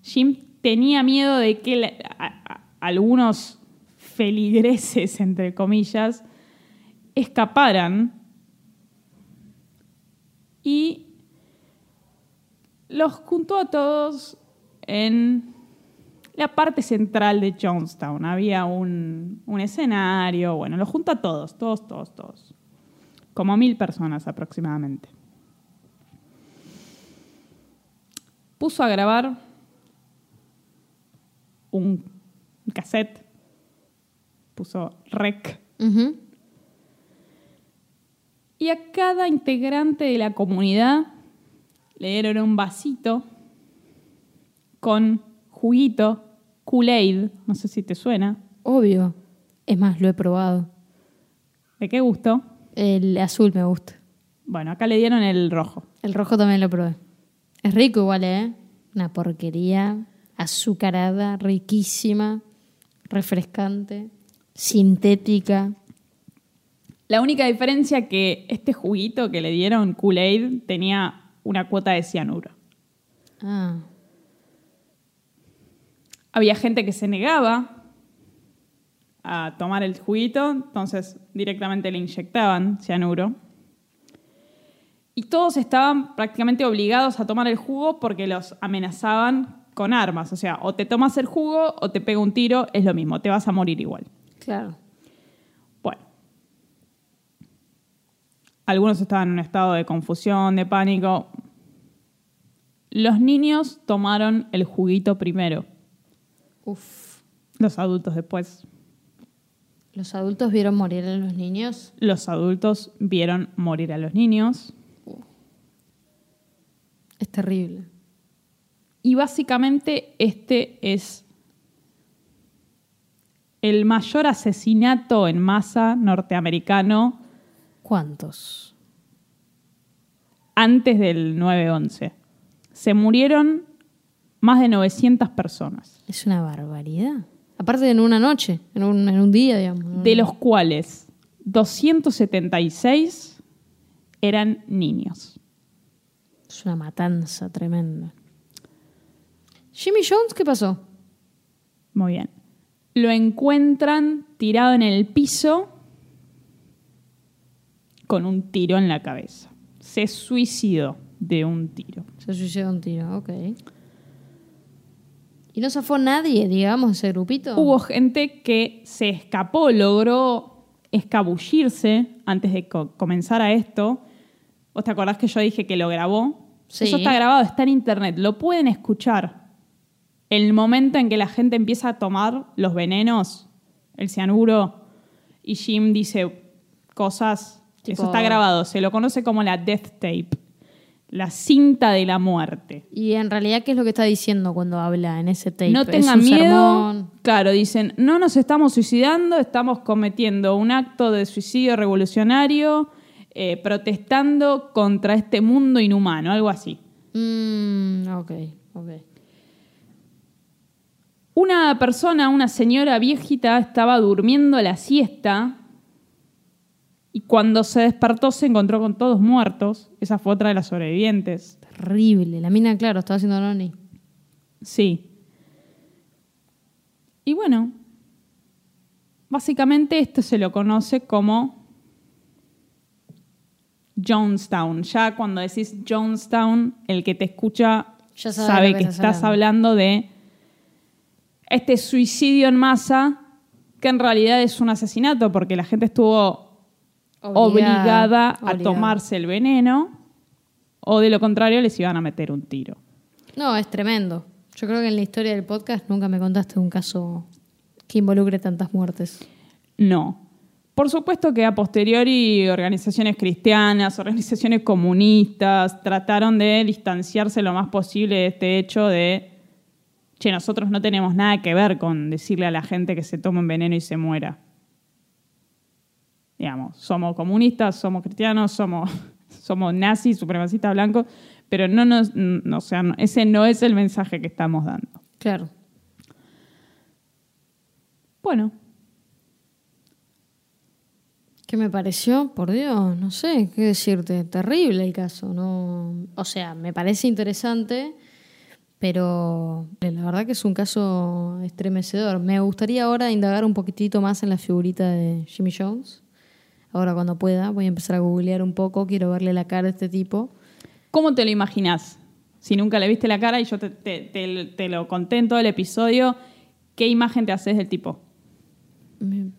Jim tenía miedo de que la- a- a- algunos feligreses, entre comillas, escaparan y los juntó a todos en la parte central de Johnstown. Había un, un escenario, bueno, los junta a todos, todos, todos, todos. Como mil personas aproximadamente. Puso a grabar un cassette, puso rec, y a cada integrante de la comunidad le dieron un vasito con juguito, Kool-Aid, no sé si te suena. Obvio. Es más, lo he probado. ¿De qué gusto? El azul me gusta. Bueno, acá le dieron el rojo. El rojo también lo probé. Es rico igual, ¿eh? Una porquería. Azucarada, riquísima, refrescante, sintética. La única diferencia que este juguito que le dieron Kool-Aid tenía una cuota de cianuro. Ah, Había gente que se negaba a tomar el juguito, entonces directamente le inyectaban cianuro. Y todos estaban prácticamente obligados a tomar el jugo porque los amenazaban con armas. O sea, o te tomas el jugo o te pega un tiro, es lo mismo, te vas a morir igual. claro. Algunos estaban en un estado de confusión, de pánico. Los niños tomaron el juguito primero, Uf. los adultos después. ¿Los adultos vieron morir a los niños? Los adultos vieron morir a los niños. Es terrible. Y básicamente este es el mayor asesinato en masa norteamericano ¿Cuántos? antes del 9-11. Se murieron más de 900 personas, Es una barbaridad. Aparte en una noche, en un, en un día, digamos. de los cuales 276 eran niños. Es una matanza tremenda. Jimmy Jones, ¿qué pasó? Muy bien. Lo encuentran tirado en el piso con un tiro en la cabeza. Se suicidó de un tiro. Se suicidó un tiro, ok. ¿Y no zafó nadie, digamos, ese grupito? Hubo gente que se escapó, logró escabullirse antes de co- comenzar a esto. ¿Vos te acordás que yo dije que lo grabó? Sí. Eso está grabado, está en internet, lo pueden escuchar. El momento en que la gente empieza a tomar los venenos, el cianuro, y Jim dice cosas, Tipo- eso está grabado, se lo conoce como la death tape, la cinta de la muerte. Y en realidad, ¿qué es lo que está diciendo cuando habla en ese tape? No ¿Es tengan miedo. sermón? Claro, dicen, no nos estamos suicidando, estamos cometiendo un acto de suicidio revolucionario, eh, protestando contra este mundo inhumano, algo así. Mm, ok, ok. Una persona, una señora viejita, estaba durmiendo la siesta y cuando se despertó se encontró con todos muertos. Esa fue otra de las sobrevivientes. Terrible. La mina, claro, estaba haciendo noni. Sí. Y bueno, Básicamente esto se lo conoce como Jonestown. Ya cuando decís Jonestown, el que te escucha sabe que que estás estás hablando de este suicidio en masa que en realidad es un asesinato porque la gente estuvo obligada, a tomarse el veneno o de lo contrario les iban a meter un tiro. No, es tremendo. Yo creo que en la historia del podcast nunca me contaste un caso que involucre tantas muertes. No. Por supuesto que a posteriori organizaciones cristianas, organizaciones comunistas trataron de distanciarse lo más posible de este hecho de, che, nosotros no tenemos nada que ver con decirle a la gente que se tome un veneno y se muera. Digamos, somos comunistas, somos cristianos, somos, somos nazis, supremacistas blancos, pero no nos, no, o sea, no- ese no es el mensaje que estamos dando. Claro. Bueno, ¿Qué me pareció? Por Dios, no sé qué decirte. Terrible el caso. No, o sea, me parece interesante, pero la verdad que es un caso estremecedor. Me gustaría ahora indagar un poquitito más en la figurita de Jimmy Jones. Ahora cuando pueda voy a empezar a googlear un poco, quiero verle la cara a este tipo. ¿Cómo te lo imaginas? Si nunca le viste la cara y yo te, te- te- te lo conté en todo el episodio, ¿qué imagen te haces del tipo?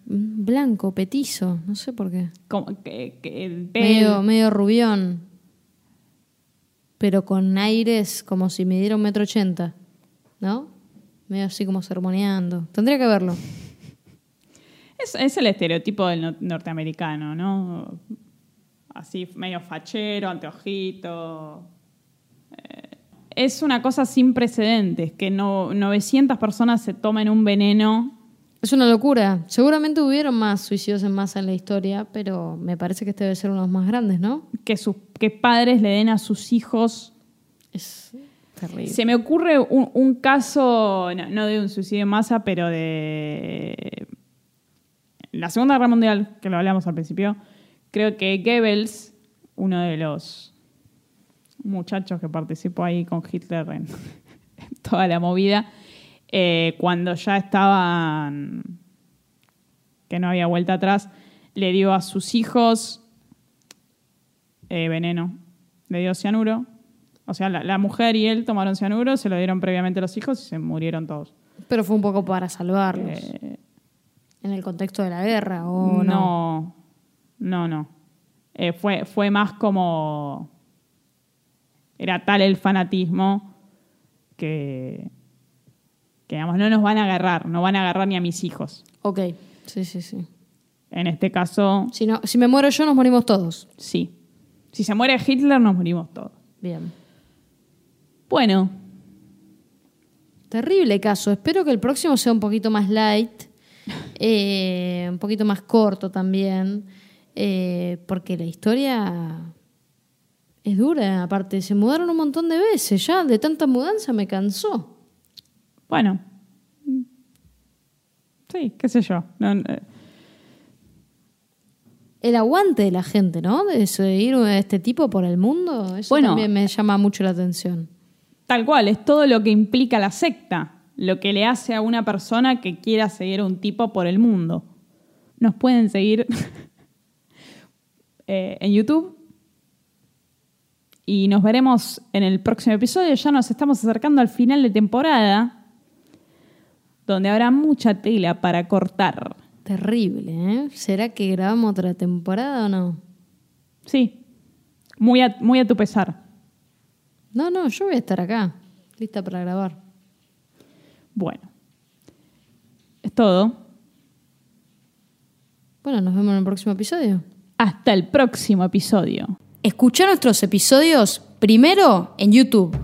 Blanco, petizo, no sé por qué. Que- que Medio, medio rubión, pero con aires como si me diera un metro ochenta, ¿no? Medio así como sermoneando. Tendría que verlo. Es, es el estereotipo del no- norteamericano, ¿no? Así medio fachero, anteojito. Eh, es una cosa sin precedentes, que no, 900 personas se tomen un veneno. Es una locura. Seguramente hubieron más suicidios en masa en la historia, pero me parece que este debe ser uno de los más grandes, ¿no? Que, sus, que padres le den a sus hijos Es terrible. Se me ocurre un, un caso, no, no de un suicidio en masa, pero de la Segunda Guerra Mundial, que lo hablamos al principio. Creo que Goebbels, uno de los muchachos que participó ahí con Hitler en, en toda la movida, eh, cuando ya estaban, que no había vuelta atrás, le dio a sus hijos eh, veneno, le dio cianuro. O sea, la, la mujer y él tomaron cianuro, se lo dieron previamente a los hijos y se murieron todos. Pero fue un poco para salvarlos. Eh, En el contexto de la guerra, ¿o no? no, no, no. Eh, fue, fue más como... Era tal el fanatismo que, que, digamos, no nos van a agarrar, no van a agarrar ni a mis hijos. Ok, sí, sí, sí. En este caso, Si, no, si me muero yo, nos morimos todos. sí. Si se muere Hitler, nos morimos todos. Bien. Bueno, Terrible caso. Espero que el próximo sea un poquito más light, eh, un poquito más corto también, eh, porque la historia es dura. Aparte, se mudaron un montón de veces ya. De tanta mudanza me cansó. bueno. Sí, qué sé yo. No, eh, El aguante de la gente, ¿no? De seguir a este tipo por el mundo, eso Bueno. también me llama mucho la atención. Tal cual, es todo lo que implica la secta, lo que le hace a una persona que quiera seguir a un tipo por el mundo. Nos pueden seguir eh, en YouTube y nos veremos en el próximo episodio. Ya nos estamos acercando al final de temporada, donde habrá mucha tela para cortar. Terrible, ¿eh? ¿Será que grabamos otra temporada o no? Sí, muy a, muy a tu pesar. No, no, yo voy a estar acá, lista para grabar. Bueno, es todo. Bueno, nos vemos en el próximo episodio. Hasta el próximo episodio. Escucha nuestros episodios primero en YouTube.